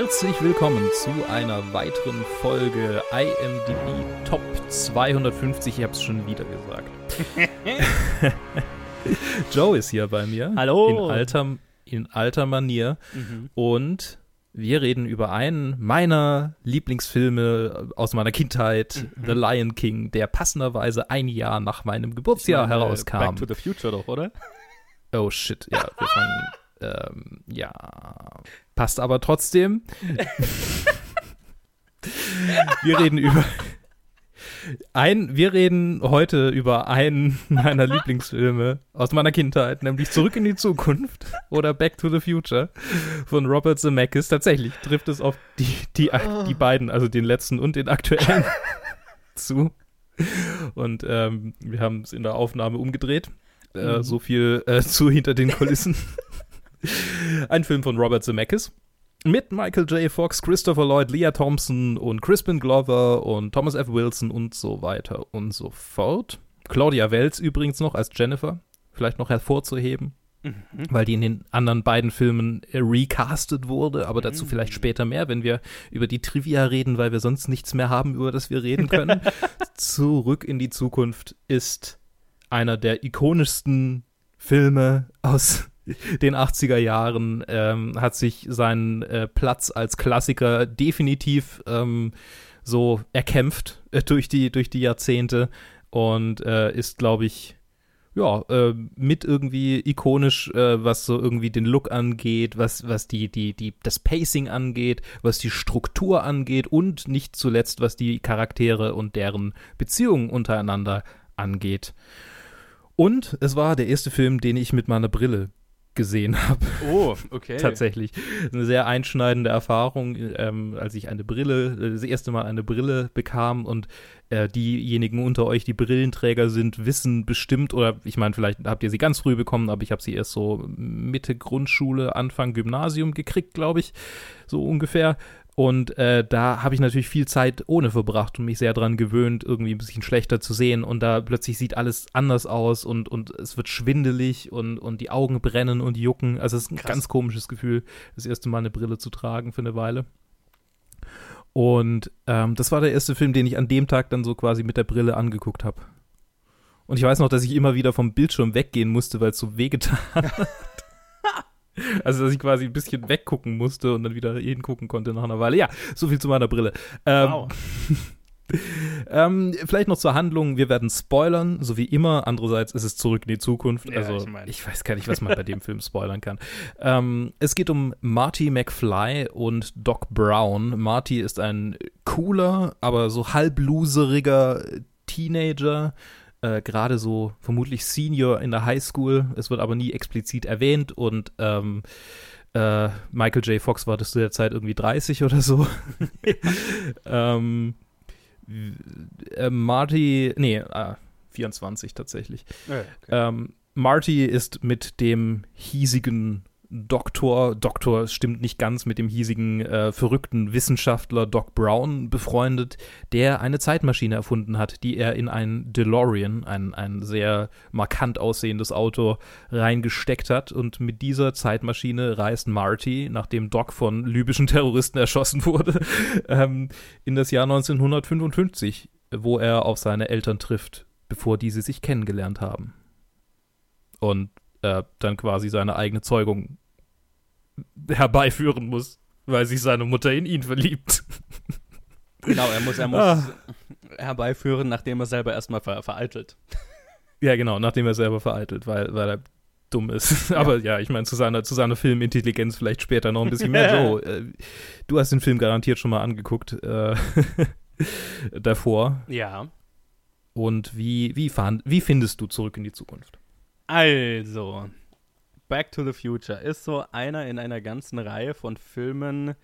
Herzlich willkommen zu einer weiteren Folge IMDb Top 250. Ich habe es schon wieder gesagt. Joe ist hier bei mir. Hallo. In alter, in alter Manier. Mhm. Und wir reden über einen meiner Lieblingsfilme aus meiner Kindheit, Mhm. The Lion King, der passenderweise ein Jahr nach meinem Geburtsjahr meine, herauskam. Back to the Future doch, oder? Oh shit, ja, wir fangen. Ähm, ja. Passt aber trotzdem. wir reden über. Ein, wir reden heute über einen meiner Lieblingsfilme aus meiner Kindheit, nämlich Zurück in die Zukunft oder Back to the Future von Robert Zemeckis. Tatsächlich trifft es auf die, die, die beiden, also den letzten und den aktuellen, zu. Und ähm, wir haben es in der Aufnahme umgedreht. Äh, Mhm. so viel äh, zu hinter den Kulissen. Ein Film von Robert Zemeckis. Mit Michael J. Fox, Christopher Lloyd, Leah Thompson und Crispin Glover und Thomas F. Wilson und so weiter und so fort. Claudia Welz übrigens noch als Jennifer. Vielleicht noch hervorzuheben, Mhm. weil die in den anderen beiden Filmen äh, recastet wurde, aber dazu Mhm. vielleicht später mehr, wenn wir über die Trivia reden, weil wir sonst nichts mehr haben, über das wir reden können. Zurück in die Zukunft ist einer der ikonischsten Filme aus den 80er Jahren, ähm, hat sich seinen äh, Platz als Klassiker definitiv ähm, so erkämpft äh, durch, die, durch die Jahrzehnte und äh, ist, glaube ich, ja, äh, mit irgendwie ikonisch, äh, was so irgendwie den Look angeht, was, was die, die, die, das Pacing angeht, was die Struktur angeht und nicht zuletzt, was die Charaktere und deren Beziehungen untereinander angeht. Und es war der erste Film, den ich mit meiner Brille gesehen habe. Oh, okay. Tatsächlich. Eine sehr einschneidende Erfahrung, ähm, als ich eine Brille, äh, das erste Mal eine Brille bekam und äh, diejenigen unter euch, die Brillenträger sind, wissen bestimmt, oder ich meine, vielleicht habt ihr sie ganz früh bekommen, aber ich habe sie erst so Mitte Grundschule, Anfang Gymnasium gekriegt, glaube ich, so ungefähr. Und äh, da habe ich natürlich viel Zeit ohne verbracht und mich sehr dran gewöhnt, irgendwie ein bisschen schlechter zu sehen. Und da plötzlich sieht alles anders aus und, und es wird schwindelig und, und die Augen brennen und jucken. Also es ist ein Krass. ganz komisches Gefühl, das erste Mal eine Brille zu tragen für eine Weile. Und ähm, das war der erste Film, den ich an dem Tag dann so quasi mit der Brille angeguckt habe. Und ich weiß noch, dass ich immer wieder vom Bildschirm weggehen musste, weil es so wehgetan hat. Also, dass ich quasi ein bisschen weggucken musste und dann wieder hingucken konnte nach einer Weile. Ja, so viel zu meiner Brille. Ähm, Wow. ähm, vielleicht noch zur Handlung. Wir werden spoilern, so wie immer. Andererseits ist es zurück in die Zukunft. Ja, also, ich ich, mein. weiß gar nicht, was man bei dem Film spoilern kann. Ähm, es geht um Marty McFly und Doc Brown. Marty ist ein cooler, aber so halbloseriger Teenager. Äh, Gerade so vermutlich Senior in der Highschool. Es wird aber nie explizit erwähnt und ähm, äh, Michael J. Fox war das zu der Zeit irgendwie 30 oder so. ähm, äh, Marty, nee, äh, 24 tatsächlich. Okay. Ähm, Marty ist mit dem hiesigen Doktor, Doktor stimmt nicht ganz, mit dem hiesigen äh, verrückten Wissenschaftler Doc Brown befreundet, der eine Zeitmaschine erfunden hat, die er in ein DeLorean, ein, ein sehr markant aussehendes Auto, reingesteckt hat. Und mit dieser Zeitmaschine reist Marty, nachdem Doc von libyschen Terroristen erschossen wurde, ähm, in das Jahr 1955, wo er auf seine Eltern trifft, bevor diese sich kennengelernt haben. Und äh, dann quasi seine eigene Zeugung herbeiführen muss, weil sich seine Mutter in ihn verliebt. Genau, er muss, er muss Ah. herbeiführen, nachdem er selber erstmal ver vereitelt. Ja, genau, nachdem er selber vereitelt, weil, weil er dumm ist. Aber ja, ich meine, zu seiner, zu seiner Filmintelligenz vielleicht später noch ein bisschen mehr. Joe, äh, du hast den Film garantiert schon mal angeguckt äh, davor. Ja. Und wie, wie, fand, wie findest du Zurück in die Zukunft? Also, Back to the Future ist so einer in einer ganzen Reihe von Filmen,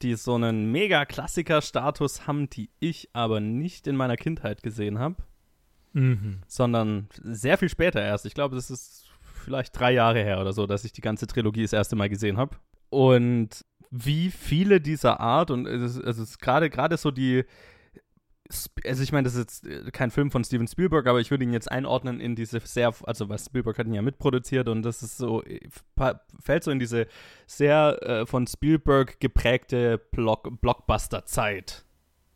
die so einen Mega-Klassiker-Status haben, die ich aber nicht in meiner Kindheit gesehen habe, Mhm. sondern sehr viel später erst. Ich glaube, das ist vielleicht drei Jahre her oder so, dass ich die ganze Trilogie das erste Mal gesehen habe. Und wie viele dieser Art, und es ist, es ist gerade gerade so die also ich meine, das ist jetzt kein Film von Steven Spielberg, aber ich würde ihn jetzt einordnen in diese sehr, also was Spielberg hat ihn ja mitproduziert und das ist so, fällt so in diese sehr äh, von Spielberg geprägte Block, Blockbuster-Zeit.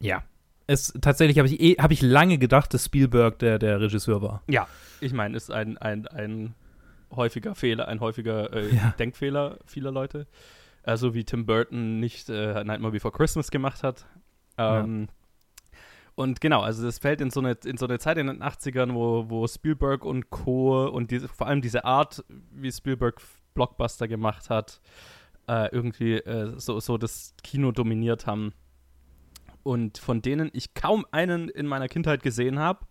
Ja. Es, tatsächlich habe ich, eh, hab ich lange gedacht, dass Spielberg der, der Regisseur war. Ja, ich meine, ist ein, ein, ein häufiger Fehler, ein häufiger äh, ja. Denkfehler vieler Leute. Also wie Tim Burton nicht äh, Nightmare Before Christmas gemacht hat. Ähm, ja und genau, also das fällt in so eine, in so eine Zeit in den 80ern, wo, wo Spielberg und Co. und diese, vor allem diese Art, wie Spielberg Blockbuster gemacht hat, äh, irgendwie äh, so, so das Kino dominiert haben. Und von denen ich kaum einen in meiner Kindheit gesehen habe.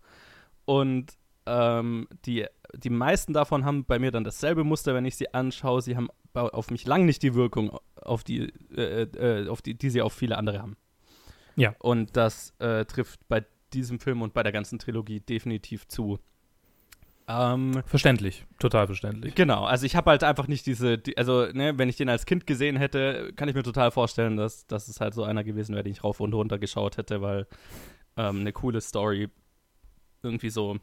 Und ähm, die, die meisten davon haben bei mir dann dasselbe Muster, wenn ich sie anschaue. Sie haben auf mich lang nicht die Wirkung, auf die, äh, äh, auf die, die sie auf viele andere haben. Ja. Und das äh, trifft bei diesem Film und bei der ganzen Trilogie definitiv zu. Ähm, verständlich, total verständlich. Genau, also ich habe halt einfach nicht diese, die, also ne, wenn ich den als Kind gesehen hätte, kann ich mir total vorstellen, dass, dass es halt so einer gewesen wäre, den ich rauf und runter geschaut hätte, weil ähm, eine coole Story irgendwie so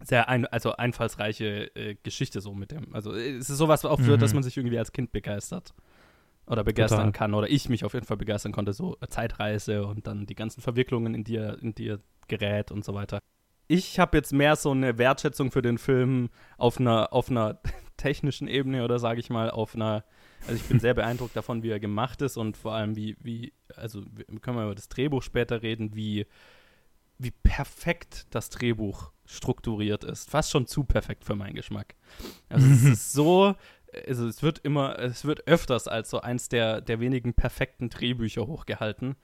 sehr ein, also einfallsreiche äh, Geschichte so mit dem. Also es ist sowas auch für, mhm. dass man sich irgendwie als Kind begeistert oder begeistern Total. kann oder ich mich auf jeden Fall begeistern konnte, so Zeitreise und dann die ganzen Verwicklungen, in die er, in die er gerät und so weiter. Ich habe jetzt mehr so eine Wertschätzung für den Film auf einer, auf einer technischen Ebene oder sage ich mal auf einer, also ich bin sehr beeindruckt davon, wie er gemacht ist und vor allem wie, wie, also können wir über das Drehbuch später reden, wie, wie perfekt das Drehbuch strukturiert ist. Fast schon zu perfekt für meinen Geschmack. Also es ist so also es wird immer, es wird öfters als so eins der, der wenigen perfekten Drehbücher hochgehalten,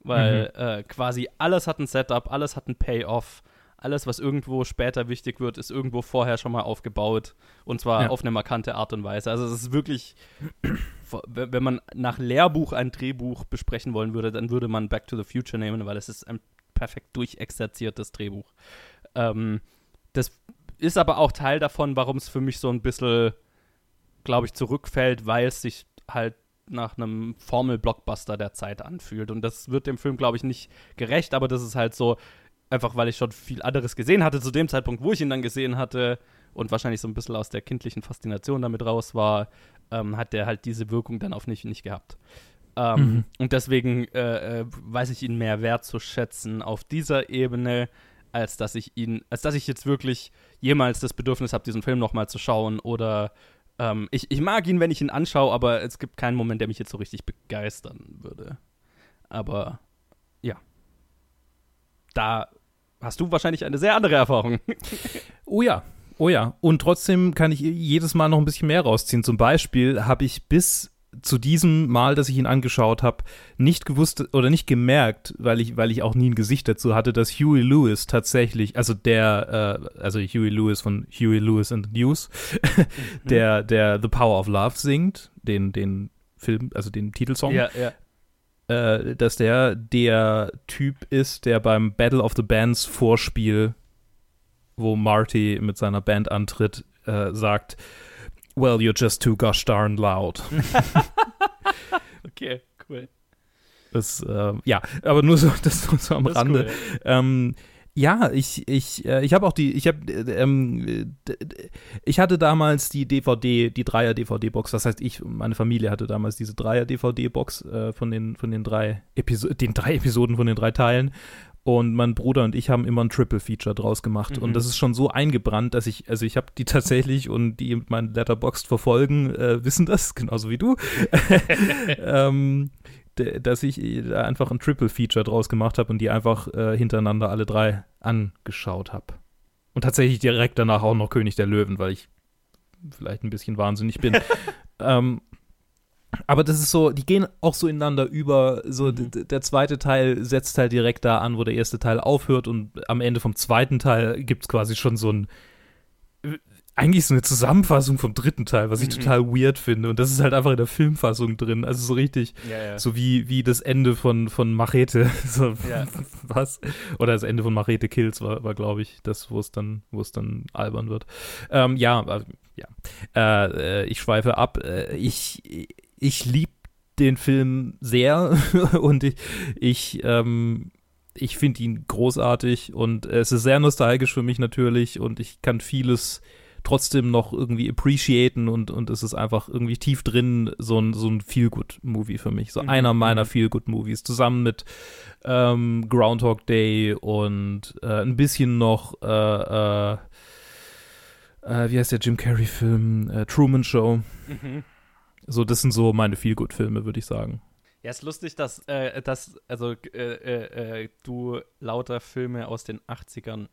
weil mhm. äh, quasi alles hat ein Setup, alles hat ein Payoff, alles, was irgendwo später wichtig wird, ist irgendwo vorher schon mal aufgebaut und zwar ja. auf eine markante Art und Weise. Also es ist wirklich, wenn man nach Lehrbuch ein Drehbuch besprechen wollen würde, dann würde man Back to the Future nehmen, weil es ist ein perfekt durchexerziertes Drehbuch. Ähm, das ist aber auch Teil davon, warum es für mich so ein bisschen glaube ich, zurückfällt, weil es sich halt nach einem Formel-Blockbuster der Zeit anfühlt. Und das wird dem Film, glaube ich, nicht gerecht, aber das ist halt so, einfach weil ich schon viel anderes gesehen hatte zu dem Zeitpunkt, wo ich ihn dann gesehen hatte und wahrscheinlich so ein bisschen aus der kindlichen Faszination damit raus war, ähm, hat der halt diese Wirkung dann auf mich nicht gehabt. Ähm, mhm. Und deswegen äh, äh, weiß ich ihn mehr wert zu schätzen auf dieser Ebene, als dass ich ihn, als dass ich jetzt wirklich jemals das Bedürfnis habe, diesen Film nochmal zu schauen oder ähm, ich, ich mag ihn, wenn ich ihn anschaue, aber es gibt keinen Moment, der mich jetzt so richtig begeistern würde. Aber ja. Da hast du wahrscheinlich eine sehr andere Erfahrung. oh ja, oh ja. Und trotzdem kann ich jedes Mal noch ein bisschen mehr rausziehen. Zum Beispiel habe ich bis zu diesem Mal, dass ich ihn angeschaut habe, nicht gewusst oder nicht gemerkt, weil ich, weil ich auch nie ein Gesicht dazu hatte, dass Huey Lewis tatsächlich, also der, äh, also Huey Lewis von Huey Lewis and the News, mhm. der, der The Power of Love singt, den, den Film, also den Titelsong. Ja, ja. Äh, dass der der Typ ist, der beim Battle of the Bands Vorspiel, wo Marty mit seiner Band antritt, äh, sagt, Well, you're just too gosh darn loud. okay, cool. Das, äh, ja, aber nur so, das so am das Rande. Cool. Ähm, ja, ich, ich, äh, ich habe auch die, ich habe, äh, ähm, ich hatte damals die DVD, die Dreier-DVD-Box. Das heißt, ich, meine Familie hatte damals diese Dreier-DVD-Box äh, von den, von den drei Episoden, den drei Episoden von den drei Teilen. Und mein Bruder und ich haben immer ein Triple Feature draus gemacht. Mhm. Und das ist schon so eingebrannt, dass ich, also ich habe die tatsächlich und die mein Letterboxd verfolgen, äh, wissen das, genauso wie du, ähm, dass ich einfach ein Triple Feature draus gemacht habe und die einfach äh, hintereinander alle drei angeschaut habe. Und tatsächlich direkt danach auch noch König der Löwen, weil ich vielleicht ein bisschen wahnsinnig bin. ähm, aber das ist so, die gehen auch so ineinander über. So, mhm. der zweite Teil setzt halt direkt da an, wo der erste Teil aufhört, und am Ende vom zweiten Teil gibt es quasi schon so ein. Eigentlich so eine Zusammenfassung vom dritten Teil, was ich mhm. total weird finde. Und das ist halt einfach in der Filmfassung drin. Also so richtig, ja, ja. so wie, wie das Ende von, von Machete. So, ja. Was? Oder das Ende von Machete Kills war, war glaube ich, das, wo es dann, wo es dann albern wird. Ähm, ja, ja. Äh, äh, ich schweife ab. Äh, ich, ich liebe den Film sehr und ich, ich, ähm, ich finde ihn großartig und es ist sehr nostalgisch für mich natürlich und ich kann vieles trotzdem noch irgendwie appreciaten und, und es ist einfach irgendwie tief drin so ein, so ein Feel-Good-Movie für mich. So mhm. einer meiner mhm. Feel-Good-Movies. Zusammen mit ähm, Groundhog Day und äh, ein bisschen noch, äh, äh, äh wie heißt der Jim Carrey-Film? Äh, Truman Show. Mhm. So, das sind so meine Feel-Good-Filme, würde ich sagen. Ja, ist lustig, dass, äh, dass also, äh, äh, du lauter Filme aus den 80ern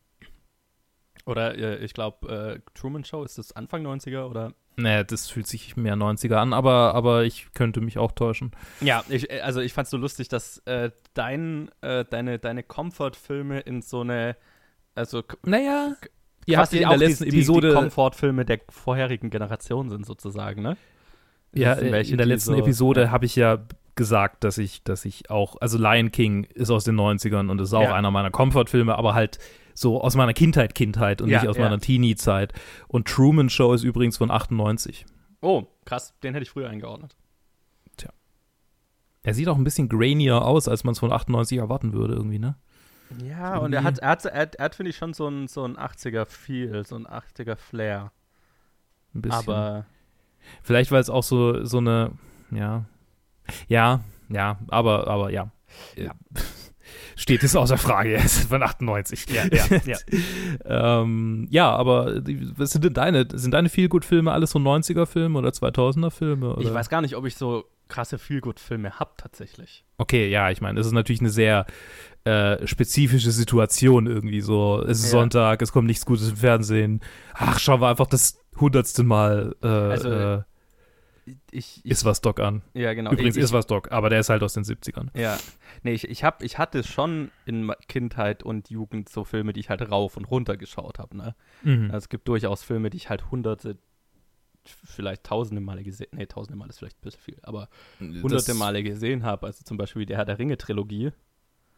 oder äh, ich glaube, äh, Truman Show, ist das Anfang 90er oder? Nee, das fühlt sich mehr 90er an, aber, aber ich könnte mich auch täuschen. Ja, ich, äh, also ich fand es so lustig, dass äh, dein, äh, deine, deine Comfort-Filme in so eine, also naja, ihr habt in der letzten die, Episode die Comfort-Filme der vorherigen Generation sind sozusagen, ne? Ja, welche, in der letzten so, Episode ja. habe ich ja gesagt, dass ich, dass ich auch, also Lion King ist aus den 90ern und ist auch ja. einer meiner Comfort-Filme, aber halt so aus meiner Kindheit, Kindheit und ja, nicht aus meiner Teenie-Zeit. Und Truman Show ist übrigens von 98. Oh, krass, den hätte ich früher eingeordnet. Tja. Er sieht auch ein bisschen grainier aus, als man es von 98 erwarten würde, irgendwie, ne? Ja, irgendwie. und er hat, er hat, er hat, er hat finde ich, schon so ein, so ein 80er-Feel, so ein 80er-Flair. Ein bisschen. Aber. Vielleicht, weil es auch so, so eine, ja. Ja, ja, aber, aber ja. ja steht es außer Frage. Ist von 98. Ja, ja, ja. ähm, ja, aber was sind denn deine? Sind deine Feelgood-Filme alles so 90er-Filme oder 2000er-Filme? Ich weiß gar nicht, ob ich so krasse Feelgood-Filme habe tatsächlich. Okay, ja, ich meine, das ist natürlich eine sehr äh, spezifische Situation irgendwie so. Es ist ja. Sonntag, es kommt nichts Gutes im Fernsehen. Ach, schauen wir einfach das hundertste Mal. Äh, also, äh, ich, ich, ist was Doc an. Ja, genau. Übrigens ich, ist was Doc, aber der ist halt aus den 70ern. Ja. Nee, ich, ich, hab, ich hatte schon in Kindheit und Jugend so Filme, die ich halt rauf und runter geschaut habe. Ne? Mhm. Also es gibt durchaus Filme, die ich halt hunderte, vielleicht tausende Male gesehen, nee, tausende Male ist vielleicht ein bisschen viel, aber hunderte das Male gesehen habe. Also zum Beispiel die Herr der Ringe-Trilogie,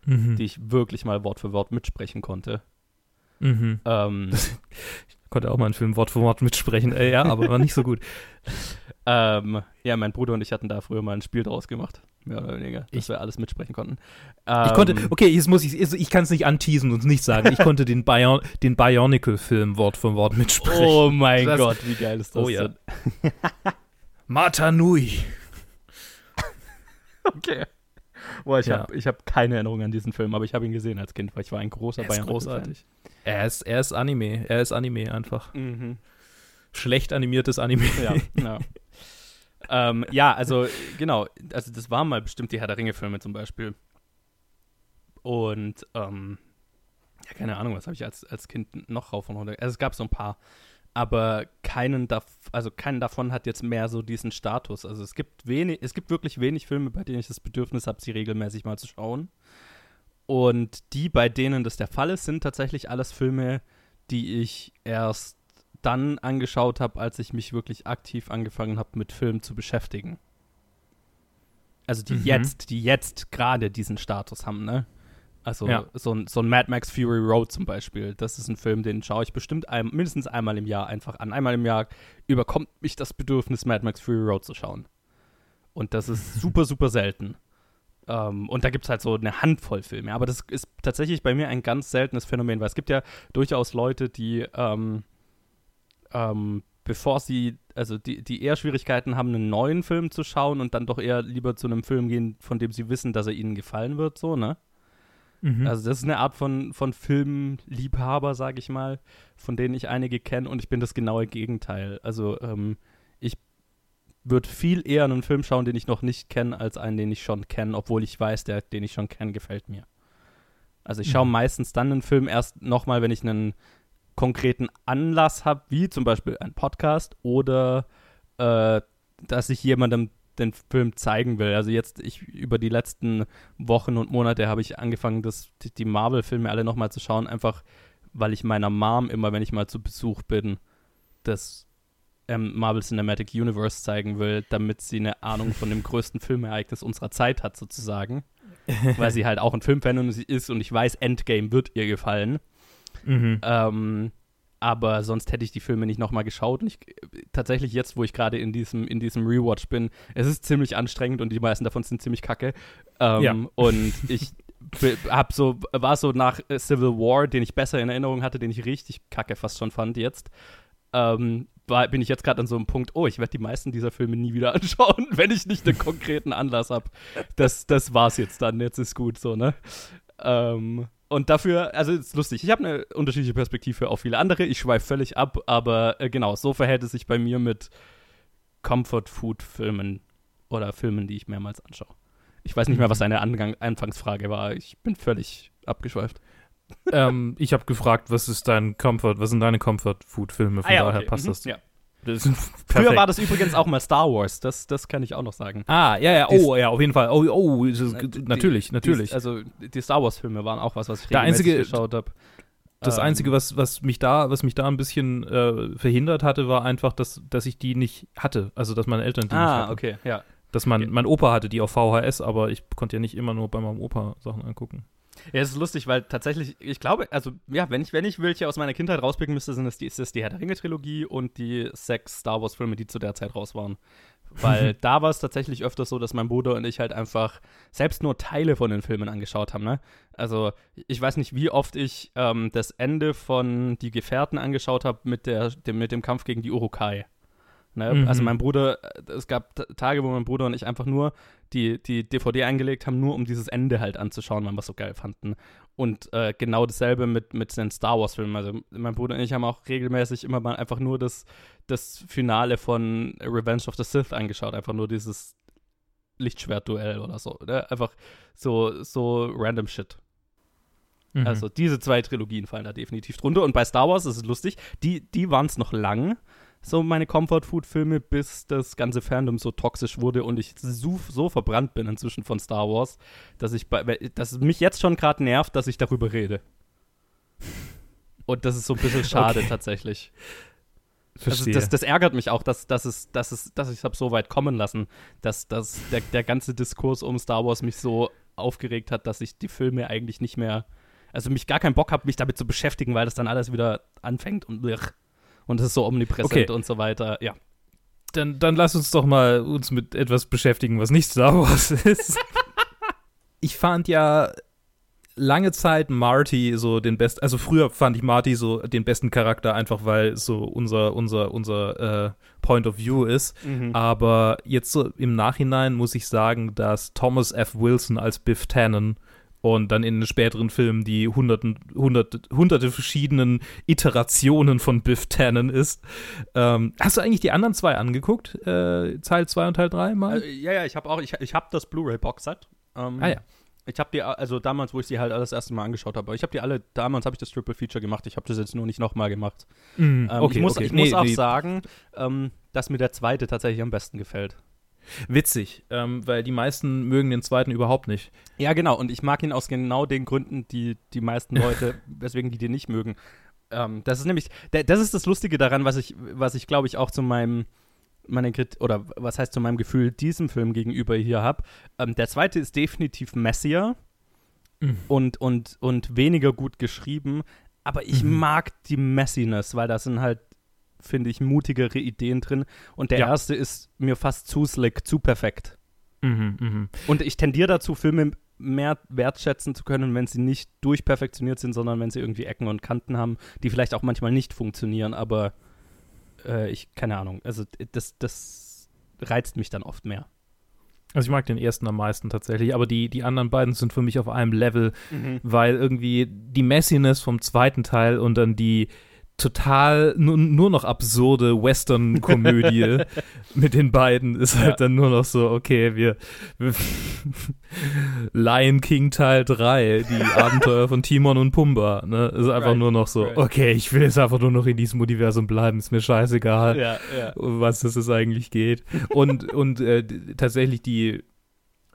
mhm. die ich wirklich mal Wort für Wort mitsprechen konnte. Mhm. Ähm, ich konnte auch mal einen Film Wort für Wort mitsprechen, äh, ja, aber war nicht so gut. Ähm, ja, mein Bruder und ich hatten da früher mal ein Spiel draus gemacht, mehr oder weniger, dass ich, wir alles mitsprechen konnten. Ähm, ich konnte, ähm, okay, jetzt muss ich, ich kann es nicht anteasen und nicht sagen. Ich konnte den, Bion, den Bionicle-Film Wort für Wort mitsprechen. Oh mein das, Gott, wie geil ist das? Oh ja. Mata Nui. okay. Boah, ich ja. habe hab keine Erinnerung an diesen Film, aber ich habe ihn gesehen als Kind, weil ich war ein großer er ist großartig. Er ist, er ist Anime. Er ist Anime einfach. Mhm. Schlecht animiertes Anime. Ja, ja. ähm, ja, also genau, also das waren mal bestimmt die Herr der Ringe-Filme zum Beispiel. Und ähm, ja, keine Ahnung, was habe ich als, als Kind noch rauf und runter. Also es gab so ein paar, aber keinen, also keinen davon hat jetzt mehr so diesen Status. Also es gibt wenig, es gibt wirklich wenig Filme, bei denen ich das Bedürfnis habe, sie regelmäßig mal zu schauen. Und die, bei denen das der Fall ist, sind tatsächlich alles Filme, die ich erst dann angeschaut habe, als ich mich wirklich aktiv angefangen habe, mit Filmen zu beschäftigen. Also die mhm. jetzt, die jetzt gerade diesen Status haben, ne? Also ja. so, ein, so ein Mad Max Fury Road zum Beispiel, das ist ein Film, den schaue ich bestimmt ein, mindestens einmal im Jahr einfach an. Einmal im Jahr überkommt mich das Bedürfnis, Mad Max Fury Road zu schauen. Und das ist super, super selten. Um, ähm, und da gibt es halt so eine Handvoll Filme. Aber das ist tatsächlich bei mir ein ganz seltenes Phänomen, weil es gibt ja durchaus Leute, die ähm, ähm, bevor sie, also die, die eher Schwierigkeiten haben, einen neuen Film zu schauen und dann doch eher lieber zu einem Film gehen, von dem sie wissen, dass er ihnen gefallen wird, so, ne? Mhm. Also das ist eine Art von, von Filmliebhaber, sage ich mal, von denen ich einige kenne und ich bin das genaue Gegenteil. Also ähm, ich würde viel eher einen Film schauen, den ich noch nicht kenne, als einen, den ich schon kenne, obwohl ich weiß, der, den ich schon kenne, gefällt mir. Also ich schaue mhm. meistens dann einen Film erst nochmal, wenn ich einen konkreten Anlass habe, wie zum Beispiel ein Podcast oder äh, dass ich jemandem den Film zeigen will. Also jetzt, ich über die letzten Wochen und Monate habe ich angefangen, das, die Marvel-Filme alle nochmal zu schauen, einfach weil ich meiner Mom immer, wenn ich mal zu Besuch bin, das ähm, Marvel Cinematic Universe zeigen will, damit sie eine Ahnung von dem größten Filmereignis unserer Zeit hat, sozusagen. weil sie halt auch ein Filmfan ist und ich weiß, Endgame wird ihr gefallen. Mhm. Ähm, aber sonst hätte ich die Filme nicht nochmal geschaut. Und ich, tatsächlich jetzt, wo ich gerade in diesem, in diesem Rewatch bin, es ist ziemlich anstrengend und die meisten davon sind ziemlich kacke. Ähm, ja. Und ich hab so, war so nach äh, Civil War, den ich besser in Erinnerung hatte, den ich richtig kacke fast schon fand jetzt. Ähm, war, bin ich jetzt gerade an so einem Punkt, oh, ich werde die meisten dieser Filme nie wieder anschauen, wenn ich nicht einen konkreten Anlass habe. Das, das war's jetzt dann, jetzt ist gut so, ne? Ähm, und dafür, also ist lustig, ich habe eine unterschiedliche Perspektive auf viele andere, ich schweife völlig ab, aber äh, genau, so verhält es sich bei mir mit Comfort-Food-Filmen oder Filmen, die ich mehrmals anschaue. Ich weiß nicht mehr, was deine Angang Anfangsfrage war. Ich bin völlig abgeschweift. ähm, ich habe gefragt, was ist dein Comfort, was sind deine Comfort-Food-Filme? Von ah, ja, daher okay. passt mhm. das. Ja. Das Früher war das übrigens auch mal Star Wars, das, das kann ich auch noch sagen. Ah, ja, ja, oh, ja, auf jeden Fall. Oh, oh, die, natürlich, natürlich. Die, also die Star Wars-Filme waren auch was, was ich einzige, geschaut habe. Das ähm, Einzige, was, was, mich da, was mich da ein bisschen äh, verhindert hatte, war einfach, dass, dass ich die nicht hatte. Also, dass meine Eltern die ah, nicht hatten. Ah, okay, ja dass man, mein Opa hatte die auf VHS, aber ich konnte ja nicht immer nur bei meinem Opa Sachen angucken. Ja, es ist lustig, weil tatsächlich, ich glaube, also ja, wenn ich, wenn ich welche aus meiner Kindheit rauspicken müsste, sind es die, ist es die Herr der Ringe-Trilogie und die sechs Star Wars-Filme, die zu der Zeit raus waren. Weil da war es tatsächlich öfters so, dass mein Bruder und ich halt einfach selbst nur Teile von den Filmen angeschaut haben. Ne? Also ich weiß nicht, wie oft ich ähm, das Ende von Die Gefährten angeschaut habe mit, dem, mit dem Kampf gegen die Urukai. Ne? Mhm. Also mein Bruder, äh, es gab Tage, wo mein Bruder und ich einfach nur die, die DVD eingelegt haben, nur um dieses Ende halt anzuschauen, weil wir es so geil fanden. Und äh, genau dasselbe mit, mit den Star Wars-Filmen. Also mein Bruder und ich haben auch regelmäßig immer mal einfach nur das, das Finale von Revenge of the Sith angeschaut. Einfach nur dieses Lichtschwert-Duell oder so. Ne? Einfach so, so random Shit. Mhm. Also diese zwei Trilogien fallen da definitiv drunter. Und bei Star Wars ist es lustig, die, die waren es noch lang so meine Comfort-Food-Filme, bis das ganze Fandom so toxisch wurde und ich so, so verbrannt bin inzwischen von Star Wars, dass ich bei, dass es mich jetzt schon gerade nervt, dass ich darüber rede. Und das ist so ein bisschen schade okay. tatsächlich. Also das, das, ärgert mich auch, dass, dass, es, dass, es, dass ich es habe so weit kommen lassen, dass, dass der, der ganze Diskurs um Star Wars mich so aufgeregt hat, dass ich die Filme eigentlich nicht mehr, also mich gar keinen Bock habe, mich damit zu beschäftigen, weil das dann alles wieder anfängt und und es ist so omnipräsent okay. und so weiter. Ja. Dann, dann lass uns doch mal uns mit etwas beschäftigen, was nicht Star Wars ist. ich fand ja lange Zeit Marty so den besten, also früher fand ich Marty so den besten Charakter, einfach weil so unser, unser, unser äh, Point of View ist. Mhm. Aber jetzt so im Nachhinein muss ich sagen, dass Thomas F. Wilson als Biff Tannen und dann in den späteren Filmen die hunderten, hunderte, hunderte verschiedenen Iterationen von Biff Tannen ist. Ähm, hast du eigentlich die anderen zwei angeguckt? Äh, Teil 2 und Teil 3 mal? Äh, ja, ja, ich habe auch, ich, ich habe das Blu-ray-Box-Set. Ähm, ah ja. Ich habe die, also damals, wo ich sie halt alles das erste Mal angeschaut habe, ich habe die alle, damals habe ich das Triple Feature gemacht, ich habe das jetzt nur nicht nochmal gemacht. Mm, ähm, okay, ich muss, okay. ich nee, muss auch nee. sagen, ähm, dass mir der zweite tatsächlich am besten gefällt. Witzig, ähm, weil die meisten mögen den zweiten überhaupt nicht. Ja, genau. Und ich mag ihn aus genau den Gründen, die die meisten Leute, weswegen die den nicht mögen. Ähm, das ist nämlich, das ist das Lustige daran, was ich, was ich glaube ich auch zu meinem, meine Krit oder was heißt zu meinem Gefühl diesem Film gegenüber hier habe. Ähm, der zweite ist definitiv messier mhm. und, und, und weniger gut geschrieben, aber ich mhm. mag die Messiness, weil das sind halt finde ich, mutigere Ideen drin. Und der ja. erste ist mir fast zu slick, zu perfekt. Mhm, mh. Und ich tendiere dazu, Filme mehr wertschätzen zu können, wenn sie nicht durchperfektioniert sind, sondern wenn sie irgendwie Ecken und Kanten haben, die vielleicht auch manchmal nicht funktionieren, aber äh, ich, keine Ahnung, also das, das reizt mich dann oft mehr. Also ich mag den ersten am meisten tatsächlich, aber die, die anderen beiden sind für mich auf einem Level, mhm. weil irgendwie die Messiness vom zweiten Teil und dann die, total nur, nur noch absurde Western-Komödie mit den beiden ist halt ja. dann nur noch so, okay, wir, wir Lion King Teil 3, die Abenteuer von Timon und Pumba, ne? Ist einfach right, nur noch so, right. okay, ich will jetzt einfach nur noch in diesem Universum bleiben, ist mir scheißegal, ja, ja. was das eigentlich geht. Und, und äh, tatsächlich die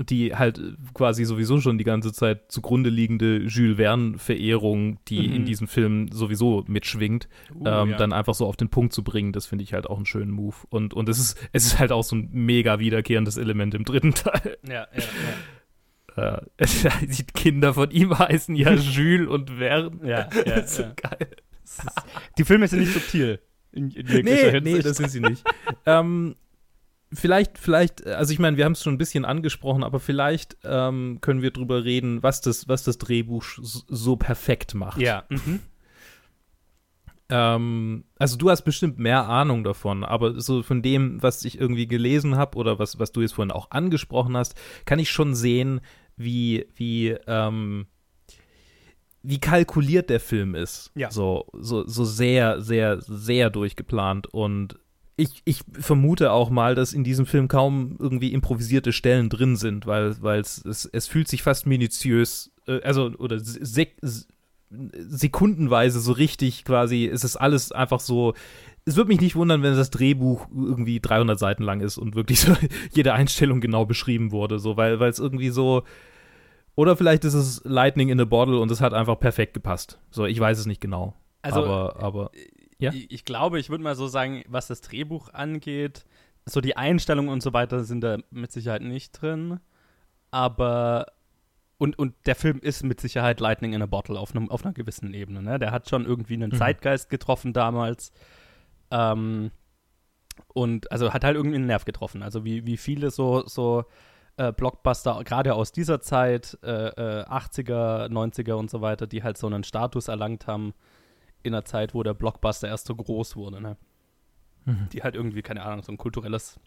die halt quasi sowieso schon die ganze Zeit zugrunde liegende Jules Verne-Verehrung, die mhm. in diesem Film sowieso mitschwingt, uh, ähm, ja. dann einfach so auf den Punkt zu bringen, das finde ich halt auch einen schönen Move. Und, und es, ist, es ist halt auch so ein mega wiederkehrendes Element im dritten Teil. Ja, ja, ja. Äh, die Kinder von ihm heißen ja Jules und Verne. Ja, ja, ist so geil. Die Filme sind nicht subtil. In, in nee, nee, das sind sie nicht. ähm, vielleicht, vielleicht, also ich meine, wir haben es schon ein bisschen angesprochen, aber vielleicht ähm, können wir drüber reden, was das, was das Drehbuch so perfekt macht. Ja. Mhm. Ähm, also du hast bestimmt mehr Ahnung davon, aber so von dem, was ich irgendwie gelesen habe oder was, was du jetzt vorhin auch angesprochen hast, kann ich schon sehen, wie, wie, ähm, wie kalkuliert der Film ist. Ja. So, so, so sehr, sehr, sehr durchgeplant. Und ich, ich vermute auch mal, dass in diesem Film kaum irgendwie improvisierte Stellen drin sind, weil, weil es, es, es fühlt sich fast minutiös, äh, also, oder sek sekundenweise so richtig quasi, ist es alles einfach so, es würde mich nicht wundern, wenn das Drehbuch irgendwie 300 Seiten lang ist und wirklich so jede Einstellung genau beschrieben wurde, so, weil es irgendwie so, oder vielleicht ist es Lightning in a Bottle und es hat einfach perfekt gepasst. So, ich weiß es nicht genau. Also, aber, aber ja? ich, ich glaube, ich würde mal so sagen, was das Drehbuch angeht, so die Einstellungen und so weiter sind da mit Sicherheit nicht drin. Aber und, und der Film ist mit Sicherheit Lightning in a Bottle auf, einem, auf einer gewissen Ebene. Ne? Der hat schon irgendwie einen mhm. Zeitgeist getroffen damals. Ähm, und also hat halt irgendwie einen Nerv getroffen. Also wie, wie viele so, so äh, Blockbuster, gerade aus dieser Zeit, äh, äh, 80er, 90er und so weiter, die halt so einen Status erlangt haben in einer Zeit, wo der Blockbuster erst so groß wurde. Ne? Mhm. Die halt irgendwie, keine Ahnung, so ein kulturelles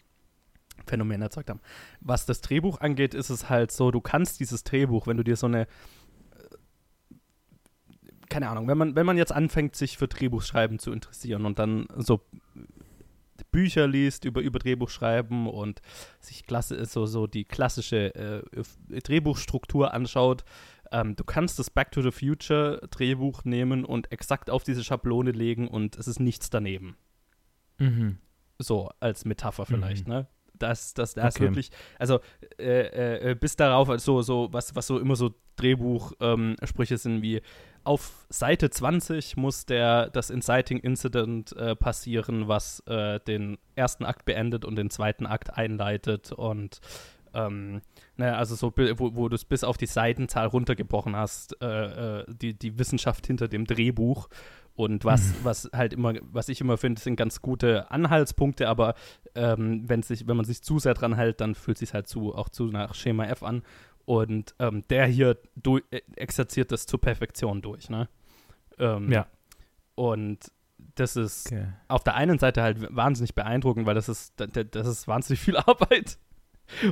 Phänomen erzeugt haben. Was das Drehbuch angeht, ist es halt so, du kannst dieses Drehbuch, wenn du dir so eine äh, keine Ahnung, wenn man, wenn man jetzt anfängt, sich für Drehbuchschreiben zu interessieren und dann so Bücher liest über, über Drehbuchschreiben und sich klasse, so, so die klassische äh, Drehbuchstruktur anschaut, ähm, du kannst das Back to the Future Drehbuch nehmen und exakt auf diese Schablone legen und es ist nichts daneben. Mhm. So, als Metapher vielleicht, mhm. ne? dass das, das okay. wirklich, also äh, äh, bis darauf, so, so, was, was so immer so Drehbuchsprüche ähm, sind wie auf Seite 20 muss der das Inciting Incident äh, passieren, was äh, den ersten Akt beendet und den zweiten Akt einleitet und ähm, ne, also so, wo, wo du es bis auf die Seitenzahl runtergebrochen hast, äh, äh, die, die Wissenschaft hinter dem Drehbuch und was, mhm. was halt immer, was ich immer finde, sind ganz gute Anhaltspunkte, aber ähm, wenn, sich, wenn man sich zu sehr dran hält, dann fühlt sich halt zu, auch zu nach Schema F an. Und ähm, der hier äh, exerziert das zur Perfektion durch, ne? Ähm, ja. Und das ist okay. auf der einen Seite halt wahnsinnig beeindruckend, weil das ist, das ist wahnsinnig viel Arbeit.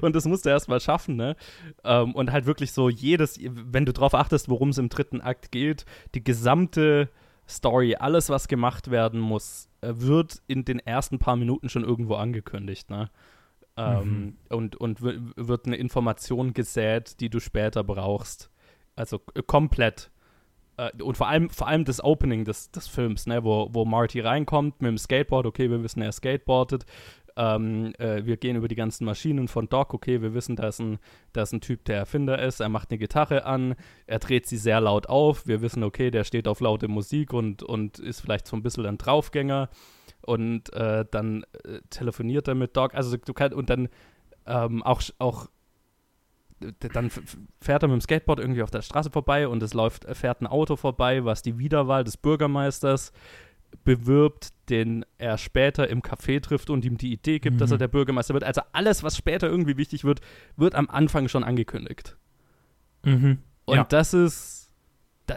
Und das musst du erstmal schaffen, ne? Ähm, und halt wirklich so jedes, wenn du drauf achtest, worum es im dritten Akt geht, die gesamte Story, alles, was gemacht werden muss, äh, wird in den ersten paar Minuten schon irgendwo angekündigt, ne? Ähm, mhm. Und, und wird eine Information gesät, die du später brauchst. Also äh, komplett. Äh, und vor allem, vor allem das Opening des, des Films, ne, wo, wo Marty reinkommt mit dem Skateboard, okay, wir wissen, er skateboardet, ähm, äh, wir gehen über die ganzen Maschinen von Doc. Okay, wir wissen, da ist, ein, da ein Typ, der Erfinder ist. Er macht eine Gitarre an. Er dreht sie sehr laut auf. Wir wissen, okay, der steht auf laute Musik und, und ist vielleicht so ein bisschen ein Draufgänger. Und äh, dann äh, telefoniert er mit Doc. Also du kannst, und dann ähm, auch, auch dann fährt er mit dem Skateboard irgendwie auf der Straße vorbei und es läuft, fährt ein Auto vorbei, was die Wiederwahl des Bürgermeisters bewirbt, den er später im Café trifft und ihm die Idee gibt, mhm. dass er mhm. der Bürgermeister wird. Also alles, was später irgendwie wichtig wird, wird am Anfang schon angekündigt. Mhm. Und ja. das ist,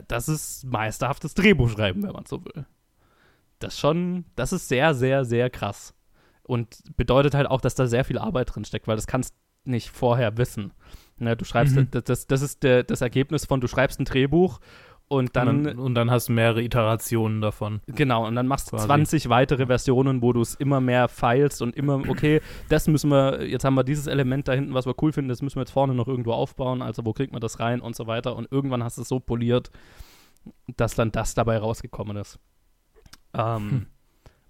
das ist meisterhaftes Drehbuchschreiben, wenn man so will. Das schon, das ist sehr, sehr, sehr krass. Und bedeutet halt auch, dass da sehr viel Arbeit drin steckt, weil das kannst nicht vorher wissen. Ne, du schreibst, mhm. das, das ist der, das Ergebnis von, du schreibst ein Drehbuch und dann, und dann, und dann, hast du mehrere Iterationen davon. Genau, und dann machst du 20 weitere Versionen, wo du es immer mehr feilst und immer, okay, das müssen wir, jetzt haben wir dieses Element da hinten, was wir cool finden, das müssen wir jetzt vorne noch irgendwo aufbauen, also wo kriegt man das rein und so weiter. Und irgendwann hast du es so poliert, dass dann das dabei rausgekommen ist. Ähm, hm.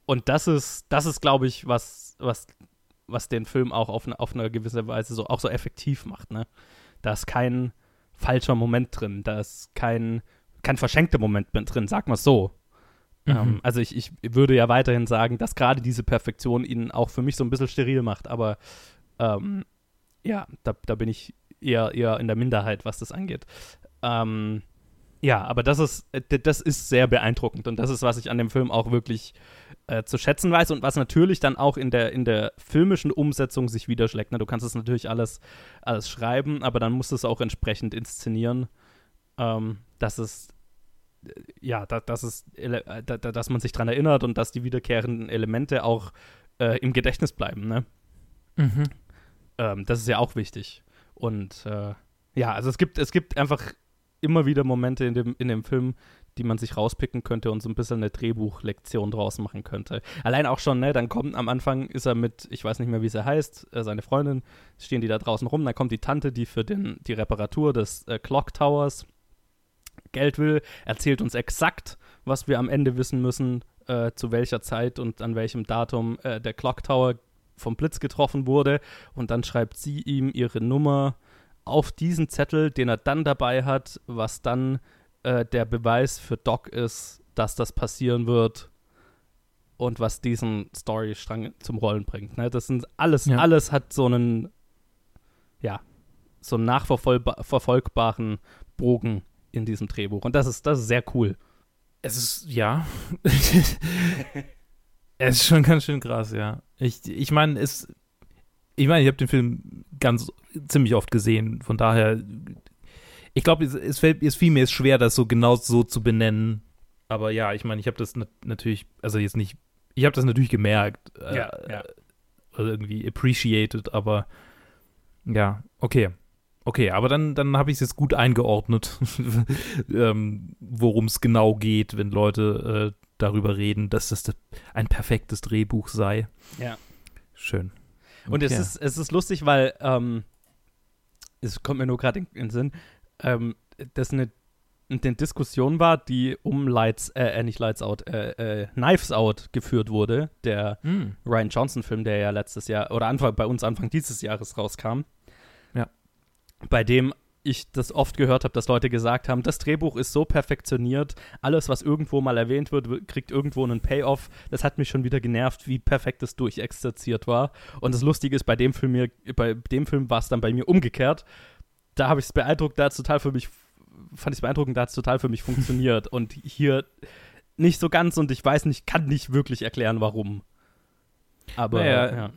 Und das ist, das ist, glaube ich, was, was, was den Film auch auf, auf eine gewisse Weise so auch so effektiv macht, ne? Da ist kein falscher Moment drin, da ist kein kein verschenkter Moment drin, sag mal so. Mhm. Ähm, also ich, ich würde ja weiterhin sagen, dass gerade diese Perfektion ihn auch für mich so ein bisschen steril macht, aber ähm, ja, da, da bin ich eher, eher in der Minderheit, was das angeht. Ähm, Ja, aber das ist, äh, das ist sehr beeindruckend und das ist, was ich an dem Film auch wirklich äh, zu schätzen weiß und was natürlich dann auch in der, in der filmischen Umsetzung sich widerschlägt. Ne? Du kannst es natürlich alles, alles schreiben, aber dann musst du es auch entsprechend inszenieren, ähm, dass es äh, ja, da, dass, es, äh, da, dass man sich daran erinnert und dass die wiederkehrenden Elemente auch äh, im Gedächtnis bleiben. Ne? Mhm. Ähm, das ist ja auch wichtig. Und äh, ja, also es gibt, es gibt einfach immer wieder Momente in dem, in dem Film, die man sich rauspicken könnte und so ein bisschen eine Drehbuchlektion draus machen könnte. Allein auch schon, ne, dann kommt am Anfang ist er mit, ich weiß nicht mehr, wie sie heißt, äh, seine Freundin, stehen die da draußen rum, dann kommt die Tante, die für den, die Reparatur des äh, Clock Towers Geld will, erzählt uns exakt, was wir am Ende wissen müssen, äh, zu welcher Zeit und an welchem Datum äh, der Clock Tower vom Blitz getroffen wurde und dann schreibt sie ihm ihre Nummer auf diesen Zettel, den er dann dabei hat, was dann äh, der Beweis für Doc ist, dass das passieren wird und was diesen Storystrang zum Rollen bringt. Ne? Das sind alles, ja. alles hat so einen, ja, so einen nachverfolgbaren Bogen in diesem Drehbuch. Und das ist, das ist sehr cool. Es ist, ja. es ist schon ganz schön krass, ja. Ich, ich meine, es, ich meine, ich habe den Film ganz ziemlich oft gesehen, von daher, ich glaube, es, es fällt es fiel mir es schwer, das so genau so zu benennen. Aber ja, ich meine, ich habe das nat natürlich, also jetzt nicht, ich habe das natürlich gemerkt, äh, ja, ja. oder irgendwie appreciated, aber ja, okay. Okay, aber dann, dann habe ich es jetzt gut eingeordnet, ähm, worum es genau geht, wenn Leute äh, darüber reden, dass das ein perfektes Drehbuch sei. Ja. Schön. Und okay. es, ist, es ist lustig, weil ähm, es kommt mir nur gerade in, in, den Sinn, ähm, dass eine, eine Diskussion war, die um Lights, äh, äh nicht Lights Out, äh, äh, Knives Out geführt wurde, der mm. Ryan Johnson-Film, der ja letztes Jahr oder Anfang bei uns Anfang dieses Jahres rauskam. Bei dem ich das oft gehört habe, dass Leute gesagt haben, das Drehbuch ist so perfektioniert, alles, was irgendwo mal erwähnt wird, kriegt irgendwo einen Payoff. Das hat mich schon wieder genervt, wie perfekt es durchexerziert war. Und das Lustige ist, bei dem Film, mir, bei dem Film war es dann bei mir umgekehrt. Da habe ich es beeindruckt, da hat es total für mich, fand ich es beeindruckend, da hat es total für mich funktioniert. Und hier nicht so ganz und ich weiß nicht, kann nicht wirklich erklären, warum. Aber naja, ja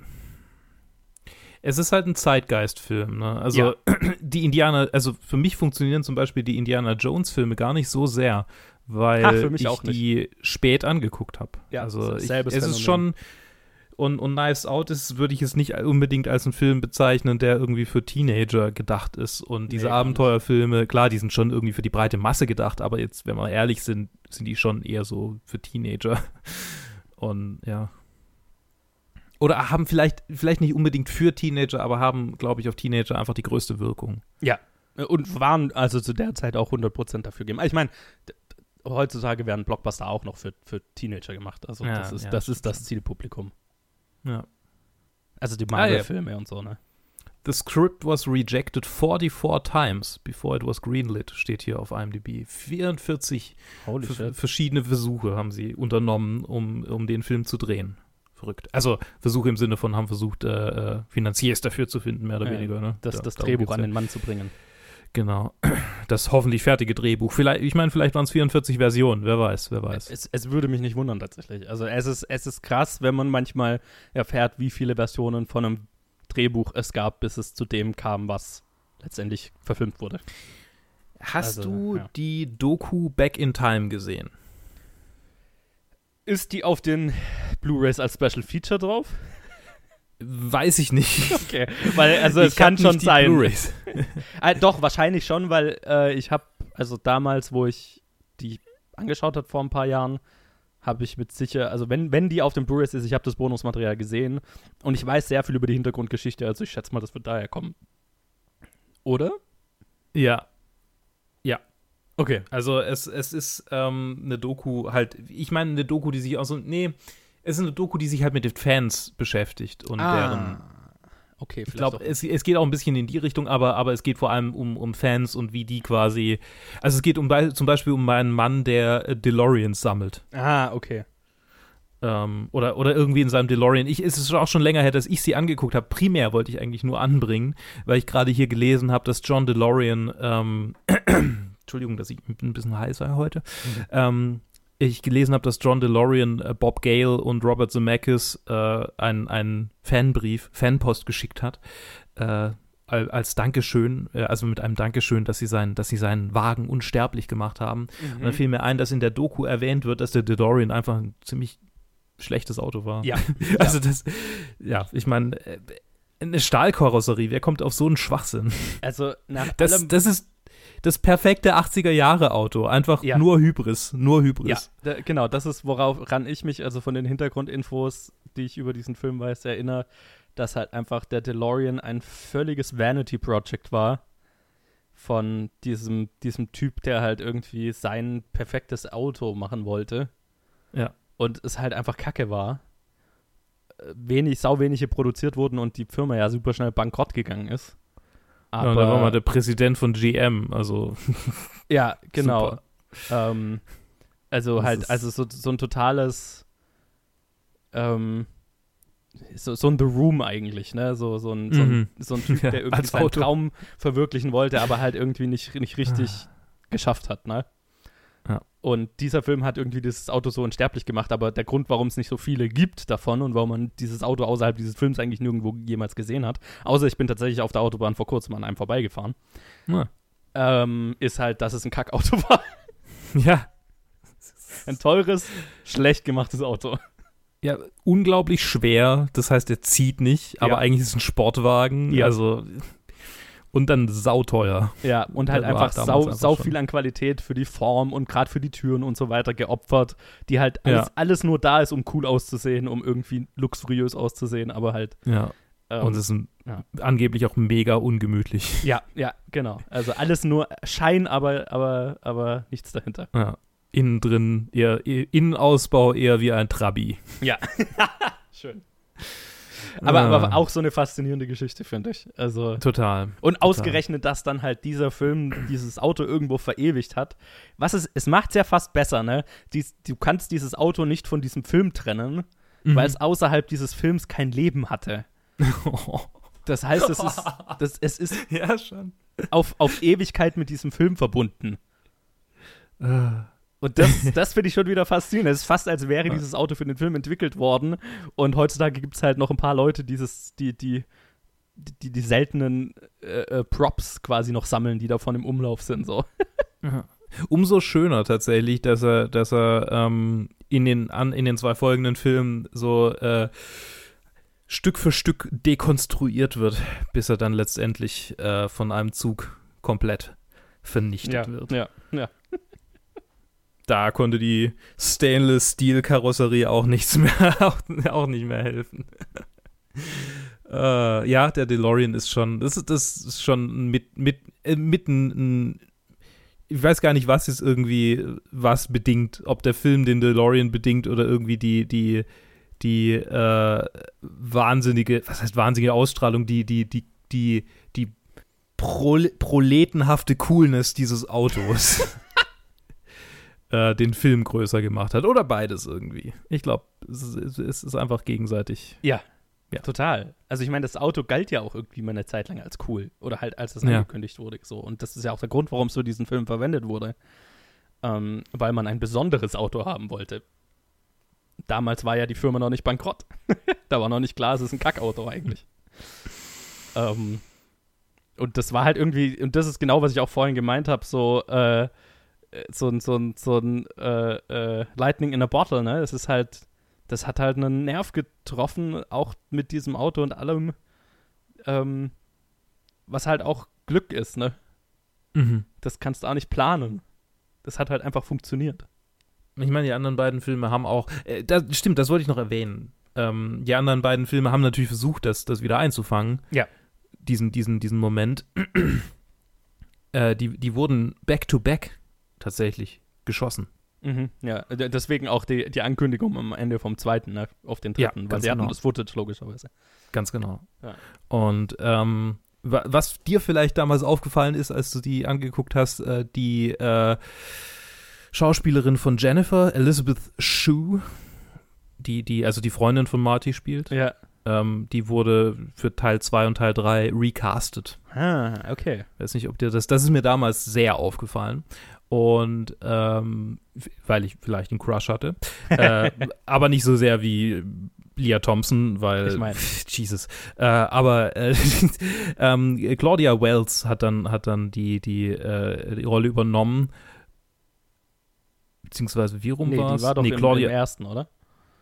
es ist halt ein Zeitgeistfilm, ne? Also ja. die Indianer, also für mich funktionieren zum Beispiel die Indiana Jones-Filme gar nicht so sehr, weil Ach, ich die spät angeguckt habe. Ja, also ich, es ist schon und, und Knives Out ist, würde ich es nicht unbedingt als einen Film bezeichnen, der irgendwie für Teenager gedacht ist. Und diese nee, Abenteuerfilme, klar, die sind schon irgendwie für die breite Masse gedacht, aber jetzt, wenn wir ehrlich sind, sind die schon eher so für Teenager. Und ja oder haben vielleicht, vielleicht nicht unbedingt für Teenager, aber haben, glaube ich, auf Teenager einfach die größte Wirkung. Ja. Und waren also zu der Zeit auch 100% dafür gegeben. Ich meine, heutzutage werden Blockbuster auch noch für, für Teenager gemacht. Also ja, das ist, ja, das, ist das Zielpublikum. Ja. Also die Marvel-Filme ah, ja. und so, ne? The script was rejected 44 times before it was greenlit, steht hier auf IMDb. 44 verschiedene Versuche haben sie unternommen, um, um den Film zu drehen verrückt. Also Versuche im Sinne von haben versucht, äh, äh Finanziers dafür zu finden, mehr oder ja, weniger. Ne? Das, da, das Drehbuch an den Mann zu bringen. Genau. Das hoffentlich fertige Drehbuch. Vielleicht, ich meine, vielleicht waren es 44 Versionen, wer weiß, wer weiß. Es, es, würde mich nicht wundern tatsächlich. Also es ist, es ist krass, wenn man manchmal erfährt, wie viele Versionen von einem Drehbuch es gab, bis es zu dem kam, was letztendlich verfilmt wurde. Hast also, du ja. die Doku Back in Time gesehen? Ist die auf den Blu-rays als Special Feature drauf? Weiß ich nicht. Okay, weil also es kann schon sein. Äh, doch wahrscheinlich schon, weil äh, ich habe also damals, wo ich die angeschaut habe vor ein paar Jahren, habe ich mit sicher, also wenn, wenn die auf dem Blu-rays ist, ich habe das Bonusmaterial gesehen und ich weiß sehr viel über die Hintergrundgeschichte, also ich schätze mal, das wird daher kommen. Oder? Ja, Okay, also es, es ist ähm, eine Doku halt, ich meine eine Doku, die sich auch so, nee, es ist eine Doku, die sich halt mit den Fans beschäftigt und ah, deren Okay, ich glaube, es, es geht auch ein bisschen in die Richtung, aber, aber es geht vor allem um, um Fans und wie die quasi. Also es geht um zum Beispiel um einen Mann, der äh, DeLoreans sammelt. Ah, okay. Ähm, oder, oder irgendwie in seinem DeLorean. Ich, es ist auch schon länger her, dass ich sie angeguckt habe. Primär wollte ich eigentlich nur anbringen, weil ich gerade hier gelesen habe, dass John DeLorean ähm, Entschuldigung, dass ich ein bisschen heiß sei heute, mhm. ähm, ich gelesen habe, dass John DeLorean äh, Bob Gale und Robert Zemeckis äh, einen, einen Fanbrief, Fanpost geschickt hat, äh, als Dankeschön, äh, also mit einem Dankeschön, dass sie, sein, dass sie seinen Wagen unsterblich gemacht haben. Mhm. Und dann fiel mir ein, dass in der Doku erwähnt wird, dass der DeLorean einfach ein ziemlich schlechtes Auto war. Ja. also das, ja, ich meine, äh, eine Stahlkarosserie, wer kommt auf so einen Schwachsinn? Also nach das, allem das ist das perfekte 80er Jahre Auto, einfach ja. nur Hybris, nur Hybris. Ja, da, genau, das ist woran ich mich also von den Hintergrundinfos, die ich über diesen Film weiß, erinnere, dass halt einfach der DeLorean ein völliges Vanity Project war von diesem diesem Typ, der halt irgendwie sein perfektes Auto machen wollte. Ja. Und es halt einfach Kacke war wenig, sau wenige produziert wurden und die Firma ja super schnell bankrott gegangen ist. Aber, ja, und da war mal der Präsident von GM, also. ja, genau. Ähm, also das halt, also so, so ein totales, ähm, so, so ein The Room eigentlich, ne? So, so, ein, so, ein, mhm. so ein Typ, der irgendwie seinen Auto. Traum verwirklichen wollte, aber halt irgendwie nicht, nicht richtig ah. geschafft hat, ne? Und dieser Film hat irgendwie dieses Auto so unsterblich gemacht, aber der Grund, warum es nicht so viele gibt davon und warum man dieses Auto außerhalb dieses Films eigentlich nirgendwo jemals gesehen hat, außer ich bin tatsächlich auf der Autobahn vor kurzem an einem vorbeigefahren, ja. ähm, ist halt, dass es ein Kackauto war. Ja. Ein teures, schlecht gemachtes Auto. Ja, unglaublich schwer. Das heißt, er zieht nicht, aber ja. eigentlich ist es ein Sportwagen. Ja. Also und dann sauteuer. Ja, und halt einfach sau, einfach sau viel an Qualität für die Form und gerade für die Türen und so weiter geopfert, die halt alles, ja. alles nur da ist, um cool auszusehen, um irgendwie luxuriös auszusehen, aber halt. Ja. Ähm, und es ist ein, ja. angeblich auch mega ungemütlich. Ja, ja, genau. Also alles nur Schein, aber, aber, aber nichts dahinter. Ja. Innen drin eher, Innenausbau eher wie ein Trabi. Ja. Schön. Aber, ah. aber auch so eine faszinierende Geschichte, finde ich. Also, total. Und total. ausgerechnet, dass dann halt dieser Film dieses Auto irgendwo verewigt hat. Was ist, es macht es ja fast besser, ne? Dies, du kannst dieses Auto nicht von diesem Film trennen, mhm. weil es außerhalb dieses Films kein Leben hatte. Das heißt, es ist, das, es ist ja, schon. Auf, auf Ewigkeit mit diesem Film verbunden. Uh. Und das, das finde ich schon wieder faszinierend. Es ist fast, als wäre dieses Auto für den Film entwickelt worden. Und heutzutage gibt es halt noch ein paar Leute, dieses, die, die, die, die seltenen äh, äh, Props quasi noch sammeln, die davon im Umlauf sind. So. Umso schöner tatsächlich, dass er, dass er ähm, in, den, an, in den zwei folgenden Filmen so äh, Stück für Stück dekonstruiert wird, bis er dann letztendlich äh, von einem Zug komplett vernichtet ja, wird. Ja, ja da konnte die Stainless Steel Karosserie auch nichts mehr, auch, auch nicht mehr helfen. äh, ja, der DeLorean ist schon, das ist, das ist schon mit, mit, äh, mitten, ich weiß gar nicht, was ist irgendwie, was bedingt, ob der Film den DeLorean bedingt oder irgendwie die, die, die äh, wahnsinnige, was heißt wahnsinnige Ausstrahlung, die, die, die, die, die Prol proletenhafte Coolness dieses Autos. äh, den Film größer gemacht hat. Oder beides irgendwie. Ich glaube, es, es, ist einfach gegenseitig. Ja. Ja. Total. Also ich meine, das Auto galt ja auch irgendwie mal eine Zeit lang als cool. Oder halt, als es ja. angekündigt wurde. So. Und das ist ja auch der Grund, warum es für diesen Film verwendet wurde. Ähm, weil man ein besonderes Auto haben wollte. Damals war ja die Firma noch nicht bankrott. da war noch nicht klar, es ist ein Kackauto eigentlich. ähm, und das war halt irgendwie, und das ist genau, was ich auch vorhin gemeint habe, so, äh, äh, so ein, so ein, so ein äh, äh, Lightning in a Bottle, ne? Es ist halt, das hat halt einen Nerv getroffen, auch mit diesem Auto und allem, ähm, was halt auch Glück ist, ne? Mhm. Das kannst du auch nicht planen. Das hat halt einfach funktioniert. Ich meine, die anderen beiden Filme haben auch, äh, das, stimmt, das wollte ich noch erwähnen. Ähm, die anderen beiden Filme haben natürlich versucht, das, das wieder einzufangen. Ja. Diesen, diesen, diesen Moment. äh, die, die wurden back-to-back tatsächlich geschossen. Mhm, ja, deswegen auch die, die Ankündigung am Ende vom zweiten, ne, auf den dritten, ja, weil sie genau. hatten das Footage logischerweise. Ganz genau. Ja. Und ähm, was dir vielleicht damals aufgefallen ist, als du die angeguckt hast, äh, die äh, Schauspielerin von Jennifer, Elizabeth Shue, die, die, also die Freundin von Marty spielt. Ja. Ähm, die wurde für Teil 2 und Teil 3 recastet. Ah, okay. Weiß nicht, ob dir das, das ist mir damals sehr aufgefallen. Und ähm, weil ich vielleicht einen Crush hatte. äh, aber nicht so sehr wie Leah Thompson, weil Ich mein. Jesus. Äh, aber äh, ähm, Claudia Wells hat dann hat dann die die, äh, die Rolle übernommen. Beziehungsweise wie rum Nee, war die es? war doch nee, im, Claudia, im ersten, oder?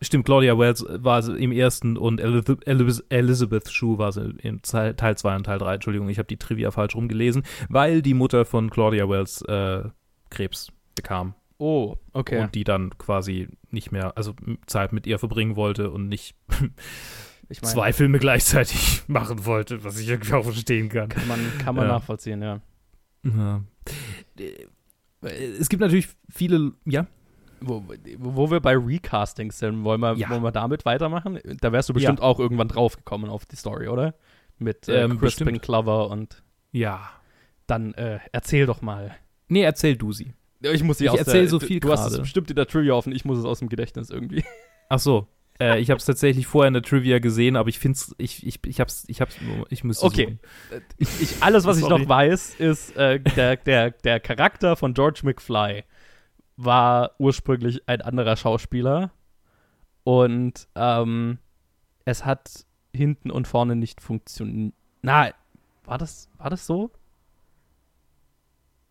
Stimmt, Claudia Wells war sie im ersten und Elizabeth Shue war sie im Teil 2 und Teil 3. Entschuldigung, ich habe die Trivia falsch rumgelesen, weil die Mutter von Claudia Wells äh, Krebs bekam Oh, okay. und die dann quasi nicht mehr, also Zeit mit ihr verbringen wollte und nicht ich meine, zwei Filme gleichzeitig machen wollte, was ich irgendwie auch verstehen kann. kann man, kann man Ja. nachvollziehen, ja. Ja. Es gibt natürlich viele, ja, Wo, wo wir bei Recastings sind, wollen wir, Ja. wollen wir damit weitermachen? Da wärst du bestimmt auch irgendwann draufgekommen auf die Story, oder? Mit äh, Ähm, Crispin. Glover und ja. dann äh, erzähl doch mal. Nee, erzähl du sie. Ich muss sie Ich aus erzähl der, so du- viel Du hast es bestimmt in der Trivia offen, ich muss es aus dem Gedächtnis irgendwie. Ach so. Äh, ich habe es tatsächlich vorher in der Trivia gesehen, aber ich finde es, ich, ich, ich hab's, ich hab's, ich müsste Okay. suchen. Ich, ich, alles, was ich noch weiß, ist, äh, der, der, der Charakter von George McFly war ursprünglich ein anderer Schauspieler und ähm, es hat hinten und vorne nicht funktioniert. Na, war das, war das so?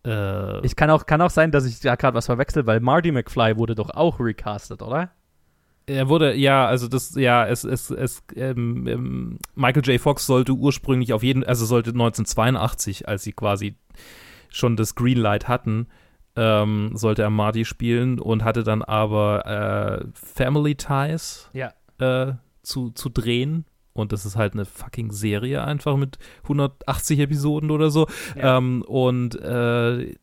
Äh, Ich kann auch, kann auch sein, dass ich da gerade was verwechsel, weil Marty McFly wurde doch auch recastet, oder? er wurde, ja, also das, ja, es, es, es, ähm, ähm, Michael J. Fox sollte ursprünglich auf jeden, also sollte 1982, als sie quasi schon das Greenlight hatten, ähm, sollte er Marty spielen und hatte dann aber äh, Family Ties Ja. äh, zu, zu drehen. Und das ist halt eine fucking Serie einfach mit 180 Episoden oder so. Ja. Ähm, und äh,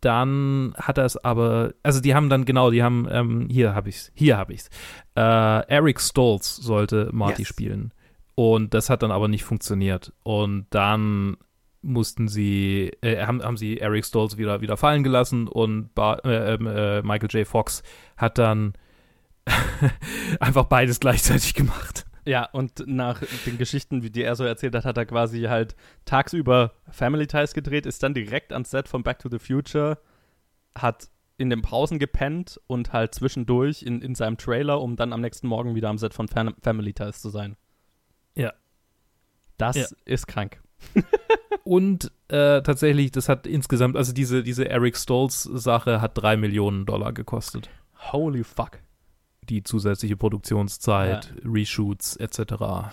dann hat er es aber, also die haben dann genau, die haben, ähm, hier habe ich's, hier habe ich's. Äh, Eric Stoltz sollte Marty Yes. spielen. Und das hat dann aber nicht funktioniert. Und dann mussten sie, äh, haben, haben sie Eric Stoltz wieder, wieder fallen gelassen und Bar, äh, ähm, äh, Michael J. Fox hat dann einfach beides gleichzeitig gemacht. Ja, und nach den Geschichten, wie die er so erzählt hat, hat er quasi halt tagsüber Family Ties gedreht, ist dann direkt ans Set von Back to the Future, hat in den Pausen gepennt und halt zwischendurch in, in seinem Trailer, um dann am nächsten Morgen wieder am Set von Fam Family Ties zu sein. Ja. Das Ja. ist krank. Und äh, tatsächlich, das hat insgesamt, also diese, diese Eric Stoltz-Sache hat drei Millionen Dollar gekostet. Holy fuck. Die zusätzliche Produktionszeit, Reshoots etc.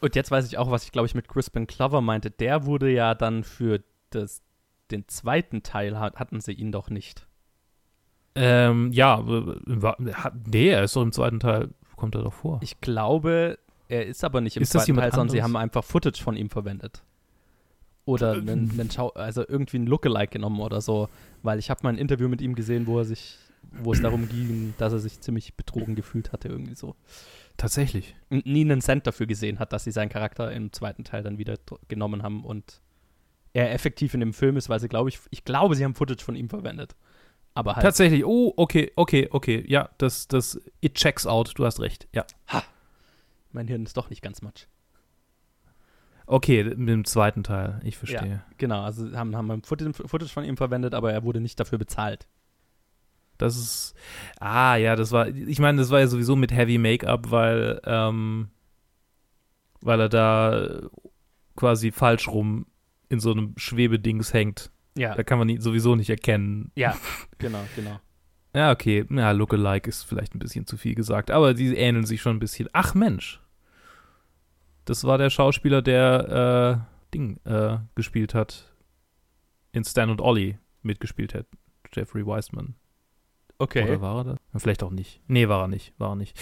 Und jetzt weiß ich auch, was ich glaube ich mit Crispin Glover meinte. Der wurde ja dann für das, den zweiten Teil, hat, hatten sie ihn doch nicht. Ähm, ja, äh, nee, er ist doch im zweiten Teil, kommt er doch vor. Ich glaube, er ist aber nicht im Ist zweiten Teil, sondern sie anderes? haben einfach Footage von ihm verwendet. Oder einen, einen Schau also irgendwie ein Lookalike genommen oder so. Weil ich habe mal ein Interview mit ihm gesehen, wo er sich, wo es darum ging, dass er sich ziemlich betrogen gefühlt hatte, irgendwie so. Tatsächlich. Und nie einen Cent dafür gesehen hat, dass sie seinen Charakter im zweiten Teil dann wieder genommen haben und er effektiv in dem Film ist, weil sie, glaube ich, ich glaube, sie haben Footage von ihm verwendet. Aber halt, Tatsächlich. Oh, okay, okay, okay. Ja, das, das, it checks out. Du hast recht. Ja. mein Hirn ist doch nicht ganz matsch. Okay, mit dem zweiten Teil. Ich verstehe. Genau, also haben, haben Footage, Footage von ihm verwendet, aber er wurde nicht dafür bezahlt. Das ist. Ah, ja, das war. Ich meine, das war ja sowieso mit Heavy Make-up, weil, ähm, weil er da quasi falsch rum in so einem Schwebedings hängt. Ja, Da kann man ihn sowieso nicht erkennen. ja, genau, genau. Ja, okay. Ja, Lookalike ist vielleicht ein bisschen zu viel gesagt, aber die ähneln sich schon ein bisschen. Ach Mensch. Das war der Schauspieler, der äh, Ding äh, gespielt hat. In Stan und Ollie mitgespielt hat. Jeffrey Wiseman. Okay. Oder war er das? Vielleicht auch nicht. Nee, war er nicht. War er nicht.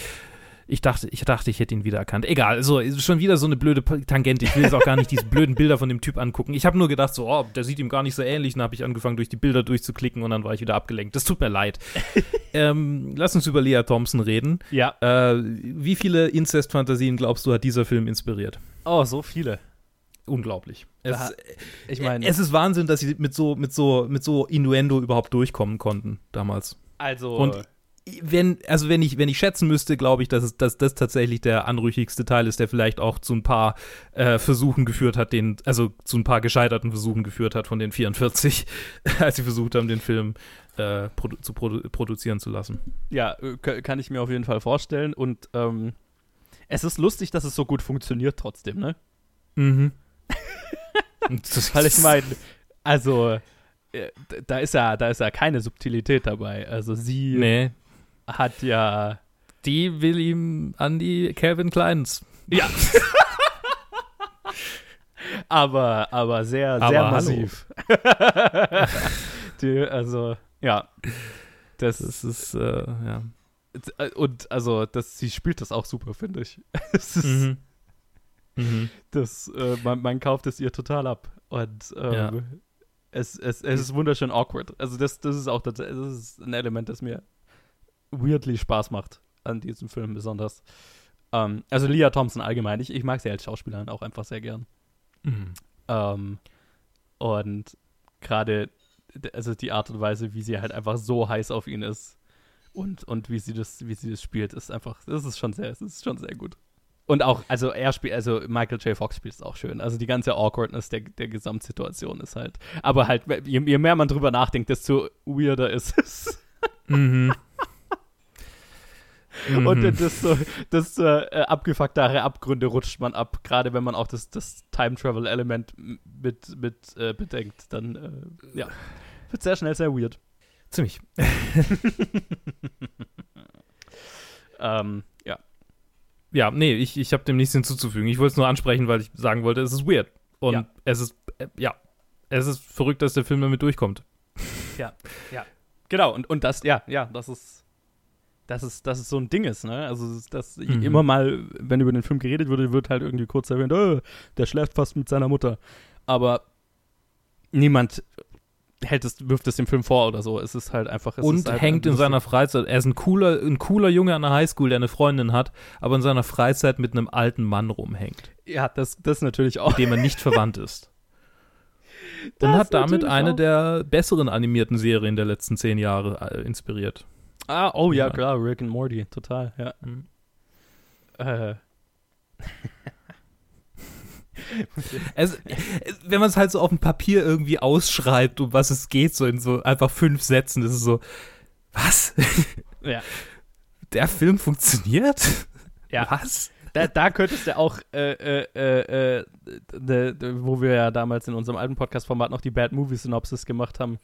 Ich dachte, ich dachte, ich hätte ihn wiedererkannt. Egal, also ist schon wieder so eine blöde Tangente. Ich will jetzt auch gar nicht diese blöden Bilder von dem Typ angucken. Ich habe nur gedacht, so, oh, der sieht ihm gar nicht so ähnlich. Dann habe ich angefangen, durch die Bilder durchzuklicken und dann war ich wieder abgelenkt. Das tut mir leid. ähm, lass uns über Lea Thompson reden. Ja. Äh, wie viele Inzestfantasien glaubst du, hat dieser Film inspiriert? Oh, so viele. Unglaublich. Da- Es, Ich meine, es ist Wahnsinn, dass sie mit so, mit so, mit so Innuendo überhaupt durchkommen konnten damals. Also und- wenn, also wenn ich, wenn ich schätzen müsste, glaube ich, dass, es, dass das tatsächlich der anrüchigste Teil ist, der vielleicht auch zu ein paar äh, Versuchen geführt hat, den, also zu ein paar gescheiterten Versuchen geführt hat von den 44, als sie versucht haben, den Film äh, produ zu produ produzieren zu lassen. Ja, äh, kann ich mir auf jeden Fall vorstellen. Und ähm, es ist lustig, dass es so gut funktioniert trotzdem, ne? Mhm. Weil ich meine, also da ist ja, da ist ja keine Subtilität dabei. Also sie nee. hat ja. Die will ihm an die Calvin Kleins. Ja. aber, aber sehr, Aber sehr massiv. die, also, ja. Das, Das ist, äh, ja. und also, das, sie spielt das auch super, finde ich. Es ist, Mhm. Mhm. das, äh, man, man kauft es ihr total ab. Und ähm, Ja. Es, es, es ist wunderschön awkward. Also das, das ist auch das, das ist ein Element, das mir weirdly Spaß macht an diesem Film besonders. Ähm, also Leah Thompson allgemein. Ich, ich mag sie als Schauspielerin auch einfach sehr gern. Mhm. Ähm, und gerade also die Art und Weise, wie sie halt einfach so heiß auf ihn ist und, und wie sie das, wie sie das spielt, ist einfach, das ist schon sehr, das ist schon sehr gut. Und auch, also er spielt, also Michael J. Fox spielt es auch schön. Also die ganze Awkwardness der, der Gesamtsituation ist halt. Aber halt, je, je mehr man drüber nachdenkt, desto weirder ist es. Mhm. Und Mhm. desto, desto äh, abgefucktere Abgründe rutscht man ab. Gerade wenn man auch das, das Time-Travel-Element mit, mit äh, bedenkt, dann äh, ja, wird sehr schnell sehr weird. Ziemlich. Ähm, ja. Ja, nee, ich, ich habe dem nichts hinzuzufügen. Ich wollte es nur ansprechen, weil ich sagen wollte, es ist weird. Und Ja. es ist, äh, ja, es ist verrückt, dass der Film damit durchkommt. Genau, und, und das, ja, ja, das ist, das ist, das ist so ein Ding ist, ne? Also, das Mhm. immer mal, wenn über den Film geredet wurde, wird halt irgendwie kurz erwähnt, oh, der schläft fast mit seiner Mutter. Aber niemand hält es, wirft es dem Film vor oder so. Es ist halt einfach. Es und halt hängt in seiner Freizeit. Er ist ein cooler, ein cooler Junge an der Highschool, der eine Freundin hat, aber in seiner Freizeit mit einem alten Mann rumhängt, Ja, das, das natürlich auch. mit dem er nicht verwandt ist. Das Und hat damit eine auch. der besseren animierten Serien der letzten zehn Jahre äh, inspiriert. Ah, oh ja, Ja. klar, Rick and Morty, total, ja. Mhm. Äh, Es, es, wenn man es halt so auf dem Papier irgendwie ausschreibt, um was es geht, so in so einfach fünf Sätzen, das ist so, was? ja. Der Film funktioniert? Ja. Was? Da, da könntest du auch, äh, äh, äh, äh, de, de, wo wir ja damals in unserem alten Podcast-Format noch die Bad Movie Synopsis gemacht haben.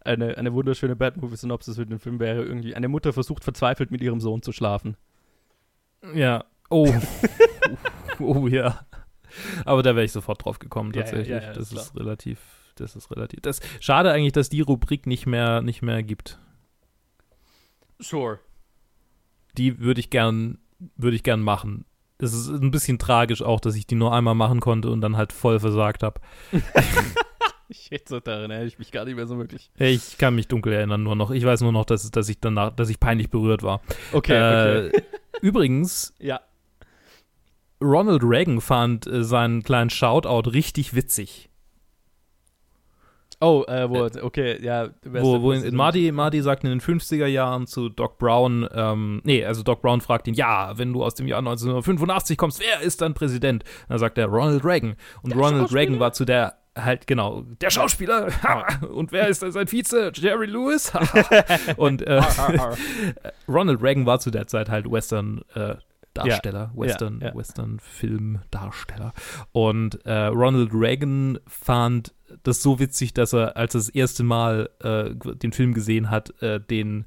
Eine, eine wunderschöne Bad Movie Synopsis für den Film wäre irgendwie: Eine Mutter versucht verzweifelt mit ihrem Sohn zu schlafen. Ja. Oh. oh ja. Aber da wäre ich sofort drauf gekommen, Ja, ja, tatsächlich. ja, ja, das ist ist relativ, das ist relativ. Das, schade eigentlich, dass die Rubrik nicht mehr, nicht mehr gibt. Sure. Die würde ich gern, würde ich gern machen. Es ist ein bisschen tragisch auch, dass ich die nur einmal machen konnte und dann halt voll versagt habe. Ich jetzt so daran erinnere ich mich gar nicht mehr so wirklich. Ich kann mich dunkel erinnern nur noch. Ich weiß nur noch, dass, dass ich danach, dass ich peinlich berührt war. Okay, Äh, okay. Übrigens, Ja. Ronald Reagan fand äh, seinen kleinen Shoutout richtig witzig. Oh, äh, wo, okay, ja. Wo, wo in, in Marty, Marty sagt in den 50er Jahren zu Doc Brown, ähm, nee, also Doc Brown fragt ihn, ja, wenn du aus dem Jahr 1985 kommst, wer ist dann Präsident? Dann sagt er Ronald Reagan. Und Der Ronald? Reagan war zu der, halt, genau, der Schauspieler. Und wer ist dann sein Vize? Jerry Lewis? Und äh, Ronald Reagan war zu der Zeit halt Western äh, Darsteller, Western, ja. Western Filmdarsteller. Und äh, Ronald Reagan fand das so witzig, dass er, als er das erste Mal äh, den Film gesehen hat, äh, den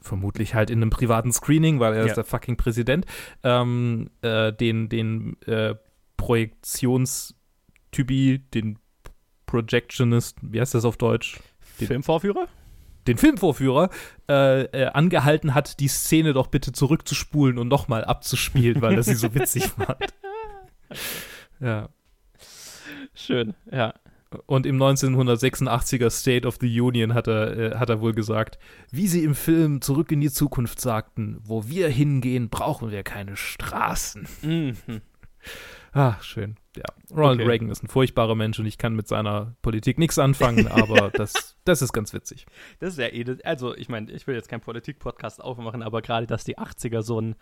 vermutlich halt in einem privaten Screening, weil er Ja. ist der fucking Präsident, ähm, äh, den, den äh, Projektionstypi, den Projectionist, wie heißt das auf Deutsch? Filmvorführer? Den Filmvorführer äh, äh, angehalten hat, die Szene doch bitte zurückzuspulen und nochmal abzuspielen, weil er sie so witzig fand. Ja. Schön, ja. Und im 1986er State of the Union hat er, äh, hat er wohl gesagt, wie sie im Film Zurück in die Zukunft sagten, wo wir hingehen, brauchen wir keine Straßen. Mhm. Ach, schön. Ja, Ronald Okay. Reagan ist ein furchtbarer Mensch und ich kann mit seiner Politik nichts anfangen, aber das, das ist ganz witzig. Das ist ja eh, also ich meine, ich will jetzt keinen Politik-Podcast aufmachen, aber gerade, dass die 80er so ein,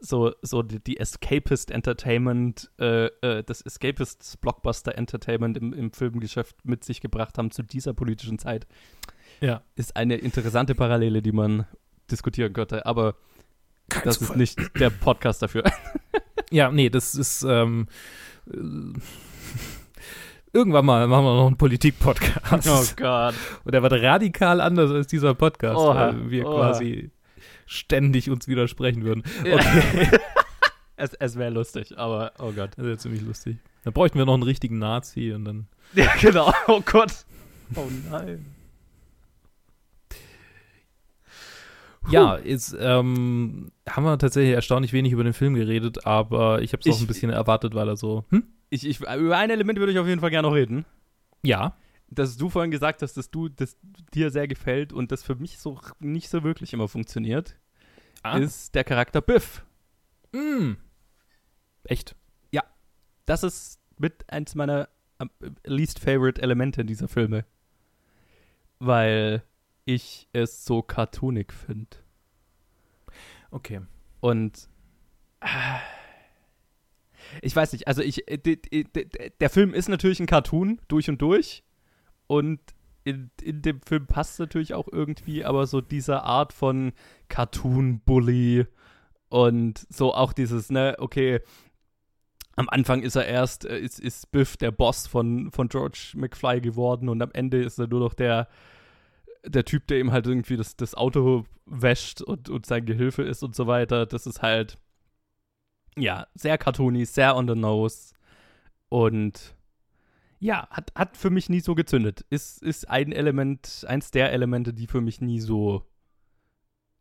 so, so die, die Escapist Entertainment, äh, äh, das Escapist Blockbuster Entertainment im, im Filmgeschäft mit sich gebracht haben zu dieser politischen Zeit, Ja. ist eine interessante Parallele, die man diskutieren könnte, aber Kein das ist nicht der Podcast dafür. Ja, nee, das ist, ähm, äh, irgendwann mal machen wir noch einen Politik-Podcast. Oh Gott. Und der wird radikal anders als dieser Podcast, Oha, weil wir oha. quasi ständig uns widersprechen würden. Okay. es es wäre lustig, aber oh Gott. Das wäre ziemlich lustig. Dann bräuchten wir noch einen richtigen Nazi und dann. Ja, genau. Oh Gott. Oh nein. Ja, ist, ähm, haben wir tatsächlich erstaunlich wenig über den Film geredet, aber ich habe es auch ein bisschen erwartet, weil er so. Hm? Ich, ich, über ein Element würde ich auf jeden Fall gerne noch reden. Ja. dass du vorhin gesagt hast, dass du das dir sehr gefällt und das für mich so nicht so wirklich immer funktioniert, Ah. ist der Charakter Biff. Mm. Echt? Das ist mit eins meiner am- least favorite Elemente dieser Filme, weil ich es so cartoonig finde Okay. und ah, ich weiß nicht, also ich äh, der Film ist natürlich ein Cartoon durch und durch und in, in dem Film passt natürlich auch irgendwie, aber so diese Art von Cartoon-Bully und so auch dieses, ne, okay, am Anfang ist er erst, äh, ist, ist Biff der Boss von, von George McFly geworden und am Ende ist er nur noch der, der Typ, der ihm halt irgendwie das, das Auto wäscht und, und sein Gehilfe ist und so weiter. Das ist halt, ja, sehr cartoony, sehr on the nose und ja, hat, hat für mich nie so gezündet. Ist, ist ein Element, eins der Elemente, die für mich nie so,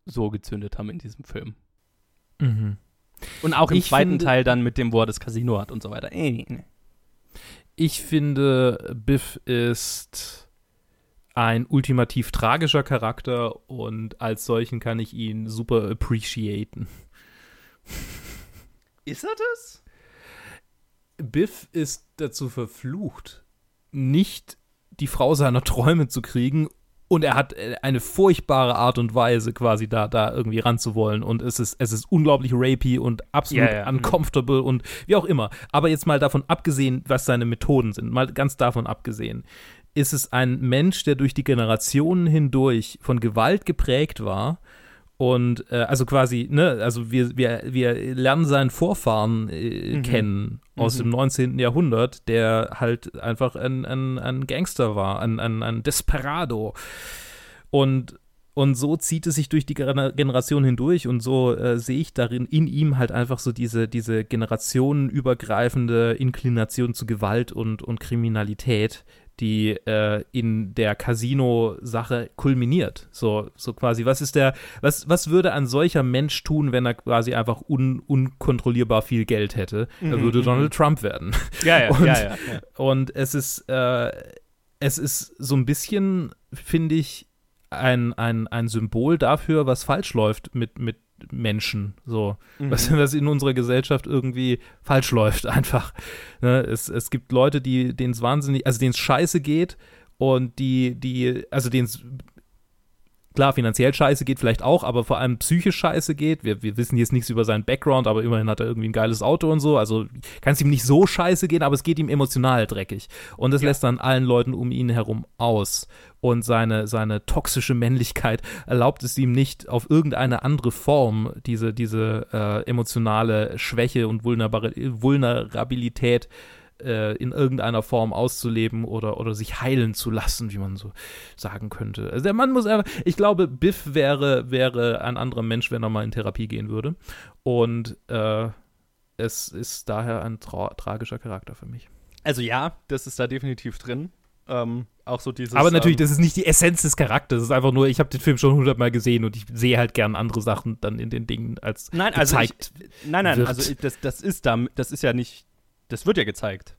so gezündet haben in diesem Film. Mhm. Und auch im Ich zweiten finde- Teil dann mit dem, wo er das Casino hat und so weiter. Ich finde, Biff ist ein ultimativ tragischer Charakter und als solchen kann ich ihn super appreciaten. Ist er das? Biff ist dazu verflucht, nicht die Frau seiner Träume zu kriegen und er hat eine furchtbare Art und Weise quasi da, da irgendwie ranzuwollen und es ist, es ist unglaublich rapey und absolut Ja, ja. uncomfortable und wie auch immer. Aber jetzt mal davon abgesehen, was seine Methoden sind, mal ganz davon abgesehen, ist es ein Mensch, der durch die Generationen hindurch von Gewalt geprägt war und äh, also quasi, ne, also wir, wir, wir lernen seinen Vorfahren äh, Mhm. kennen aus Mhm. dem 19. Jahrhundert, der halt einfach ein, ein, ein Gangster war, ein, ein, ein Desperado. Und, und so zieht es sich durch die Gener- Generation hindurch und so äh, sehe ich darin in ihm halt einfach so diese, diese generationenübergreifende Inklination zu Gewalt und, und Kriminalität, die äh, in der Casino-Sache kulminiert. So, so quasi, was ist der, was, was würde ein solcher Mensch tun, wenn er quasi einfach un, unkontrollierbar viel Geld hätte? er Mhm, würde mhm. Donald Trump werden. Ja, ja, Und- ja, ja, ja. Und es ist, äh, es ist so ein bisschen, finde ich, ein, ein, ein Symbol dafür, was falsch läuft mit, mit Menschen. So, Mhm. was, was in unserer Gesellschaft irgendwie falsch läuft, einfach. Ne? Es, es gibt Leute, die denen es wahnsinnig, also denen es scheiße geht und die, die, also denen es klar, finanziell scheiße geht vielleicht auch, aber vor allem psychisch scheiße geht. Wir, wir wissen jetzt nichts über seinen Background, aber immerhin hat er irgendwie ein geiles Auto und so. Also kann es ihm nicht so scheiße gehen, aber es geht ihm emotional dreckig. Und das Ja. lässt dann allen Leuten um ihn herum aus. Und seine, seine toxische Männlichkeit erlaubt es ihm nicht, auf irgendeine andere Form diese, diese äh, emotionale Schwäche und Vulnerab Vulnerabilität äh, in irgendeiner Form auszuleben oder, oder sich heilen zu lassen, wie man so sagen könnte. Also der Mann muss einfach, ich glaube, Biff wäre, wäre ein anderer Mensch, wenn er mal in Therapie gehen würde. Und äh, es ist daher ein tra tragischer Charakter für mich. Also ja, das ist da definitiv drin. Ähm, auch so dieses. Aber natürlich, ähm, das ist nicht die Essenz des Charakters. Es ist einfach nur, ich habe den Film schon hundertmal gesehen und ich sehe halt gern andere Sachen dann in den Dingen als Nein, also ich, gezeigt. nein, nein, wird. also ich, das, das ist da, das ist ja nicht, das wird ja gezeigt.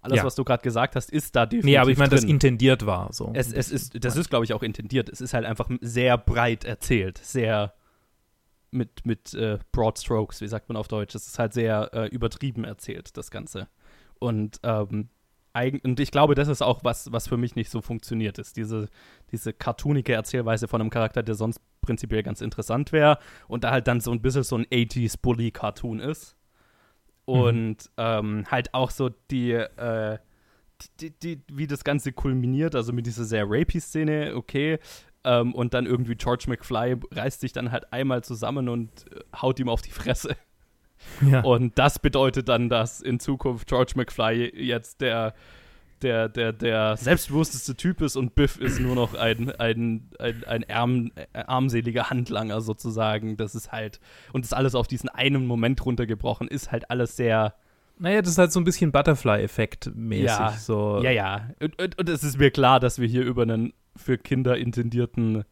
Alles, Ja. was du gerade gesagt hast, ist da definitiv nee, aber ich meine, das intendiert war so. es, es ist, das ist, glaube ich, auch intendiert. Es ist halt einfach sehr breit erzählt, sehr, mit, mit äh, Broad Strokes, wie sagt man auf Deutsch. Es ist halt sehr äh, übertrieben erzählt, das Ganze. Und, ähm, und ich glaube, das ist auch was, was für mich nicht so funktioniert ist. Diese, diese cartoonige Erzählweise von einem Charakter, der sonst prinzipiell ganz interessant wäre und da halt dann so ein bisschen so ein 80s Bully-Cartoon ist. Mhm. Und mhm. ähm, halt auch so die, äh, die, die, wie das Ganze kulminiert, also mit dieser sehr rapey-Szene, okay. Ähm, und dann irgendwie George McFly reißt sich dann halt einmal zusammen und äh, haut ihm auf die Fresse. Ja. Und das bedeutet dann, dass in Zukunft George McFly jetzt der, der, der, der selbstbewussteste Typ ist und Biff ist nur noch ein, ein, ein, ein arm, äh, armseliger Handlanger sozusagen. Das ist halt, und das alles auf diesen einen Moment runtergebrochen, ist halt alles sehr. Naja, das ist halt so ein bisschen Butterfly-Effekt mäßig. Ja, so. ja, ja. Und, und, und es ist mir klar, dass wir hier über einen für Kinder intendierten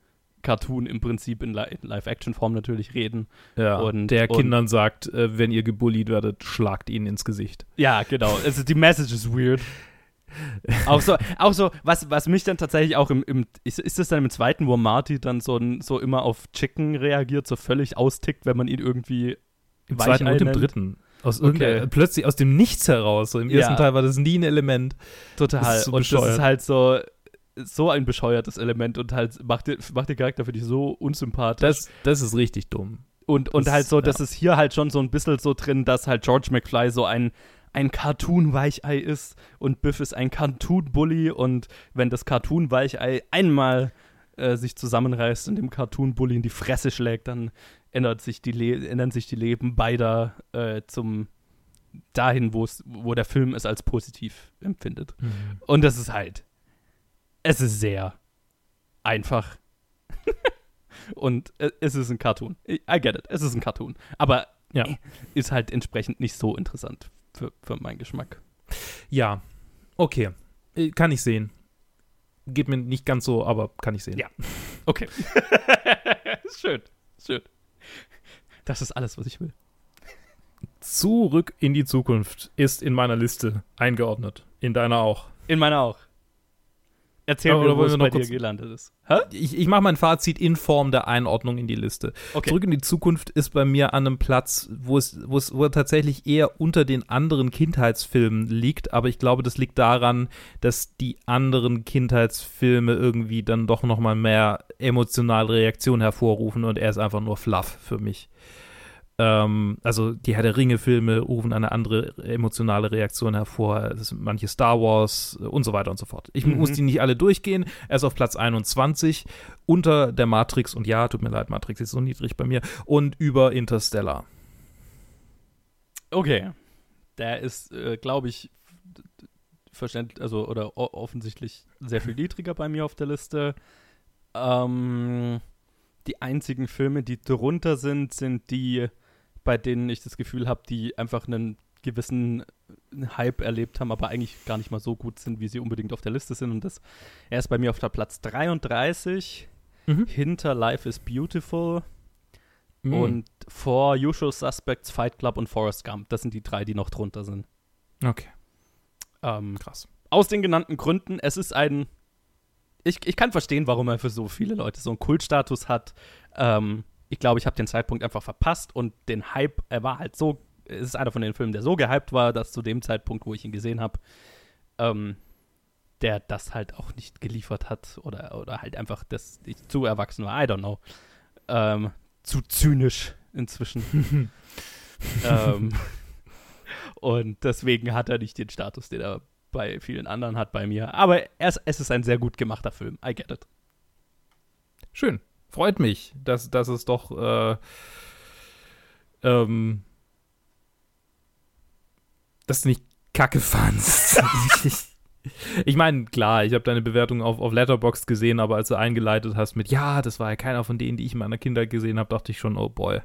Cartoon im Prinzip in, Li in Live-Action-Form natürlich reden. Ja, und der und, Kindern sagt, äh, wenn ihr gebullied werdet, schlagt ihnen ins Gesicht. Ja, genau. Also die Message ist weird. Auch so, auch so was, was mich dann tatsächlich auch im, im ist, ist das dann im zweiten, wo Marty dann so, so immer auf Chicken reagiert, so völlig austickt, wenn man ihn irgendwie Im zweiten und im dritten. Aus okay. Plötzlich aus dem Nichts heraus. So Im ersten ja. Teil war das nie ein Element. Total. Das so und bescheuert. das ist halt so, so ein bescheuertes Element und halt macht, den, macht den Charakter für dich so unsympathisch. Das, das ist richtig dumm. Und, und das, halt so, das ja. ist hier halt schon so ein bisschen so drin, dass halt George McFly so ein, ein Cartoon-Weichei ist und Biff ist ein Cartoon-Bully und wenn das Cartoon-Weichei einmal äh, sich zusammenreißt und dem Cartoon-Bully in die Fresse schlägt, dann ändert sich die Le ändern sich die Leben beider äh, zum dahin, wo der Film es als positiv empfindet. Mhm. Und das ist halt es ist sehr einfach. Und es ist ein Cartoon. I get it. Es ist ein Cartoon. Aber ja. ist halt entsprechend nicht so interessant für, für meinen Geschmack. Ja, okay. Äh, kann ich sehen. Geht mir nicht ganz so, aber kann ich sehen. Ja. Okay. schön. Schön. Das ist alles, was ich will. Zurück in die Zukunft ist in meiner Liste eingeordnet. In deiner auch. In meiner auch. Erzähl mir, wo es bei dir gelandet ist. Hä? Ich, ich mache mein Fazit in Form der Einordnung in die Liste. Okay. Zurück in die Zukunft ist bei mir an einem Platz, wo es, wo es wo er tatsächlich eher unter den anderen Kindheitsfilmen liegt, aber ich glaube, das liegt daran, dass die anderen Kindheitsfilme irgendwie dann doch noch mal mehr emotionale Reaktionen hervorrufen und er ist einfach nur Fluff für mich. Ähm, also die Herr der Ringe-Filme rufen eine andere emotionale Reaktion hervor, manche Star Wars äh, und so weiter und so fort. Ich mhm. muss die nicht alle durchgehen. Er ist auf Platz 21 unter der Matrix und ja, tut mir leid, Matrix ist so niedrig bei mir und über Interstellar. Okay. Der ist, äh, glaube ich, verständlich, also oder offensichtlich sehr viel niedriger bei mir auf der Liste. Ähm, die einzigen Filme, die drunter sind, sind die bei denen ich das Gefühl habe, die einfach einen gewissen Hype erlebt haben, aber eigentlich gar nicht mal so gut sind, wie sie unbedingt auf der Liste sind. Und das, er ist bei mir auf der Platz 33, mhm. hinter Life is Beautiful mhm. und vor Usual Suspects, Fight Club und Forrest Gump. Das sind die drei, die noch drunter sind. Okay. Ähm, Krass. Aus den genannten Gründen, es ist ein. Ich, ich kann verstehen, warum er für so viele Leute so einen Kultstatus hat. Ähm, ich glaube, ich habe den Zeitpunkt einfach verpasst und den Hype, er war halt so, es ist einer von den Filmen, der so gehypt war, dass zu dem Zeitpunkt, wo ich ihn gesehen habe, ähm, der das halt auch nicht geliefert hat oder, oder halt einfach das zu erwachsen war, I don't know. Ähm, zu zynisch inzwischen. ähm, und deswegen hat er nicht den Status, den er bei vielen anderen hat bei mir. Aber es, es ist ein sehr gut gemachter Film. I get it. Schön freut mich, dass, dass es doch äh, ähm, dass du nicht kacke fandst. ich meine, klar, ich habe deine Bewertung auf, auf Letterboxd gesehen, aber als du eingeleitet hast mit, ja, das war ja keiner von denen, die ich in meiner Kindheit gesehen habe, dachte ich schon, oh boy.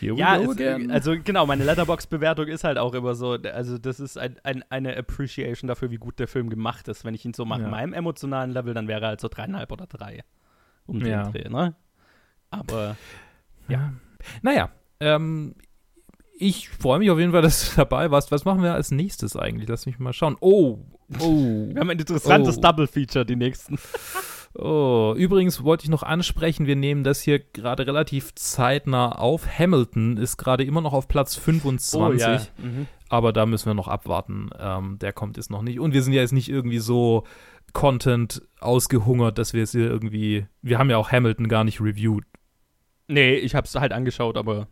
ja, es, also genau, meine Letterbox-Bewertung ist halt auch immer so, also das ist ein, ein, eine Appreciation dafür, wie gut der Film gemacht ist. Wenn ich ihn so mache, ja. meinem emotionalen Level, dann wäre er halt so dreieinhalb oder drei um den ja. Dreh, ne? Aber ja. Naja, ähm, ich freue mich auf jeden Fall, dass du dabei warst. Was machen wir als nächstes eigentlich? Lass mich mal schauen. Oh, oh. wir haben ein interessantes oh. Double-Feature, die nächsten. Oh, übrigens wollte ich noch ansprechen, wir nehmen das hier gerade relativ zeitnah auf. Hamilton ist gerade immer noch auf Platz 25, Oh, ja. Mhm. aber da müssen wir noch abwarten. Ähm, der kommt jetzt noch nicht. Und wir sind ja jetzt nicht irgendwie so Content ausgehungert, dass wir es hier irgendwie. Wir haben ja auch Hamilton gar nicht reviewed. Nee, ich hab's halt angeschaut, aber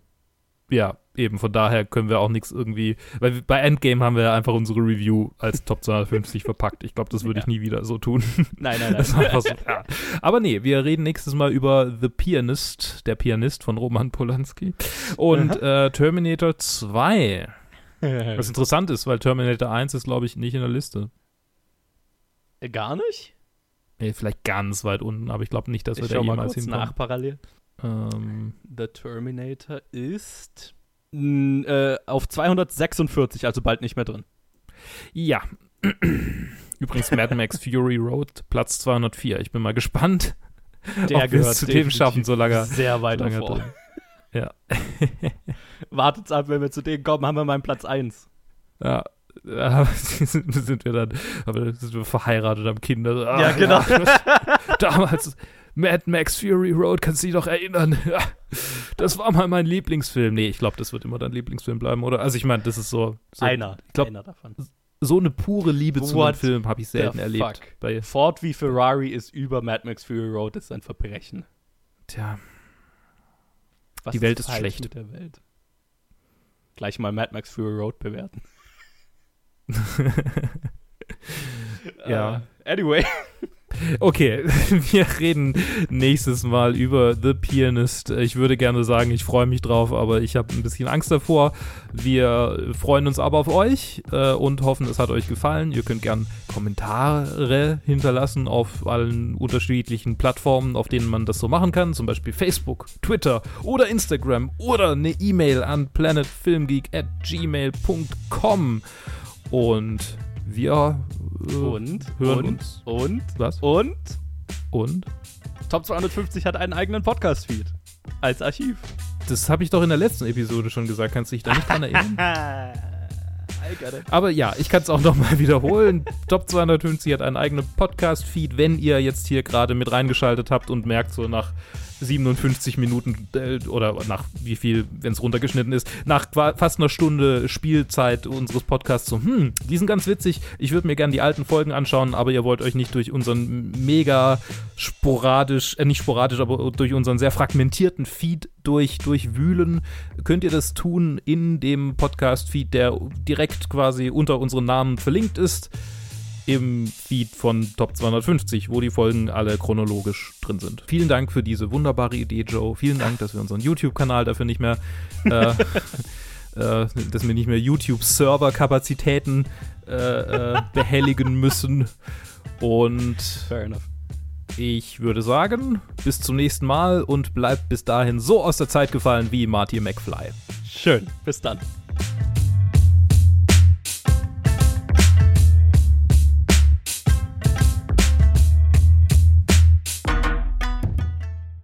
Ja, eben, von daher können wir auch nichts irgendwie. Weil wir- bei Endgame haben wir ja einfach unsere Review als Top 250 verpackt. Ich glaube, das würde ich Ja. nie wieder so tun. nein, nein, nein. so, ja. Aber nee, wir reden nächstes Mal über The Pianist, der Pianist von Roman Polanski. Und äh, Terminator 2. Was interessant ist, weil Terminator 1 ist, glaube ich, nicht in der Liste. Gar nicht? Nee, vielleicht ganz weit unten, aber ich glaube nicht, dass wir ich da jemals kurz hinkommen. nach parallel. Ähm, The Terminator ist äh, auf 246, also bald nicht mehr drin. ja. Übrigens Mad Max Fury Road, Platz 204. Ich bin mal gespannt, Der ob wir gehört es zu dem schaffen, so lange. sehr weit lange davor. drin. Ja. Wartet's ab, wenn wir zu denen kommen, haben wir meinen Platz 1. Ja, da sind wir dann, sind wir verheiratet, haben Kinder. Ah, Ja, genau. Damals Mad Max Fury Road, kannst du dich doch erinnern? Ja, das war mal mein Lieblingsfilm. Nee, ich glaube, das wird immer dein Lieblingsfilm bleiben, oder? Also ich meine, das ist so, so Einer, ich glaub- einer davon. so eine pure Liebe zu einem What Film habe ich selten erlebt. Bei, Ford wie Ferrari ist über Mad Max Fury Road, das ist ein Verbrechen. tja, Was Die Welt ist falsch schlecht. Mit der Welt? Gleich mal Mad Max Fury Road bewerten. Ja. Äh, anyway. Okay, wir reden nächstes Mal über The Pianist. Ich würde gerne sagen, ich freue mich drauf, aber ich habe ein bisschen Angst davor. Wir freuen uns aber auf euch äh, und hoffen, es hat euch gefallen. Ihr könnt gern Kommentare hinterlassen auf allen unterschiedlichen Plattformen, auf denen man das so machen kann, zum Beispiel Facebook, Twitter oder Instagram oder eine E-Mail an planetfilmgeek at gmail.com und wir äh, Und, hören und, uns. und, Was? und, Und? Top 250 hat einen eigenen Podcast-Feed. Als Archiv. Das habe ich doch in der letzten Episode schon gesagt. Kannst du dich da nicht dran erinnern? Aber ja, ich kann es auch nochmal wiederholen. Top 250 hat einen eigenen Podcast-Feed. Wenn ihr jetzt hier gerade mit reingeschaltet habt und merkt, so nach 57 Minuten äh, oder nach wie viel, wenn es runtergeschnitten ist, nach fast einer Stunde Spielzeit unseres Podcasts so, hm, die sind ganz witzig. Ich würde mir gerne die alten Folgen anschauen, aber ihr wollt euch nicht durch unseren mega sporadisch, äh, nicht sporadisch, aber durch unseren sehr fragmentierten Feed durch, durchwühlen, könnt ihr das tun in dem Podcast-Feed, der direkt quasi unter unseren Namen verlinkt ist im Feed von Top 250, wo die Folgen alle chronologisch drin sind. Vielen Dank für diese wunderbare Idee, Joe. Vielen Dank, dass wir unseren YouTube-Kanal dafür nicht mehr, äh, äh, dass wir nicht mehr YouTube-Server-Kapazitäten äh, äh, behelligen müssen. Und Fair enough. ich würde sagen, bis zum nächsten Mal und bleibt bis dahin so aus der Zeit gefallen wie Marty McFly. Schön. Bis dann.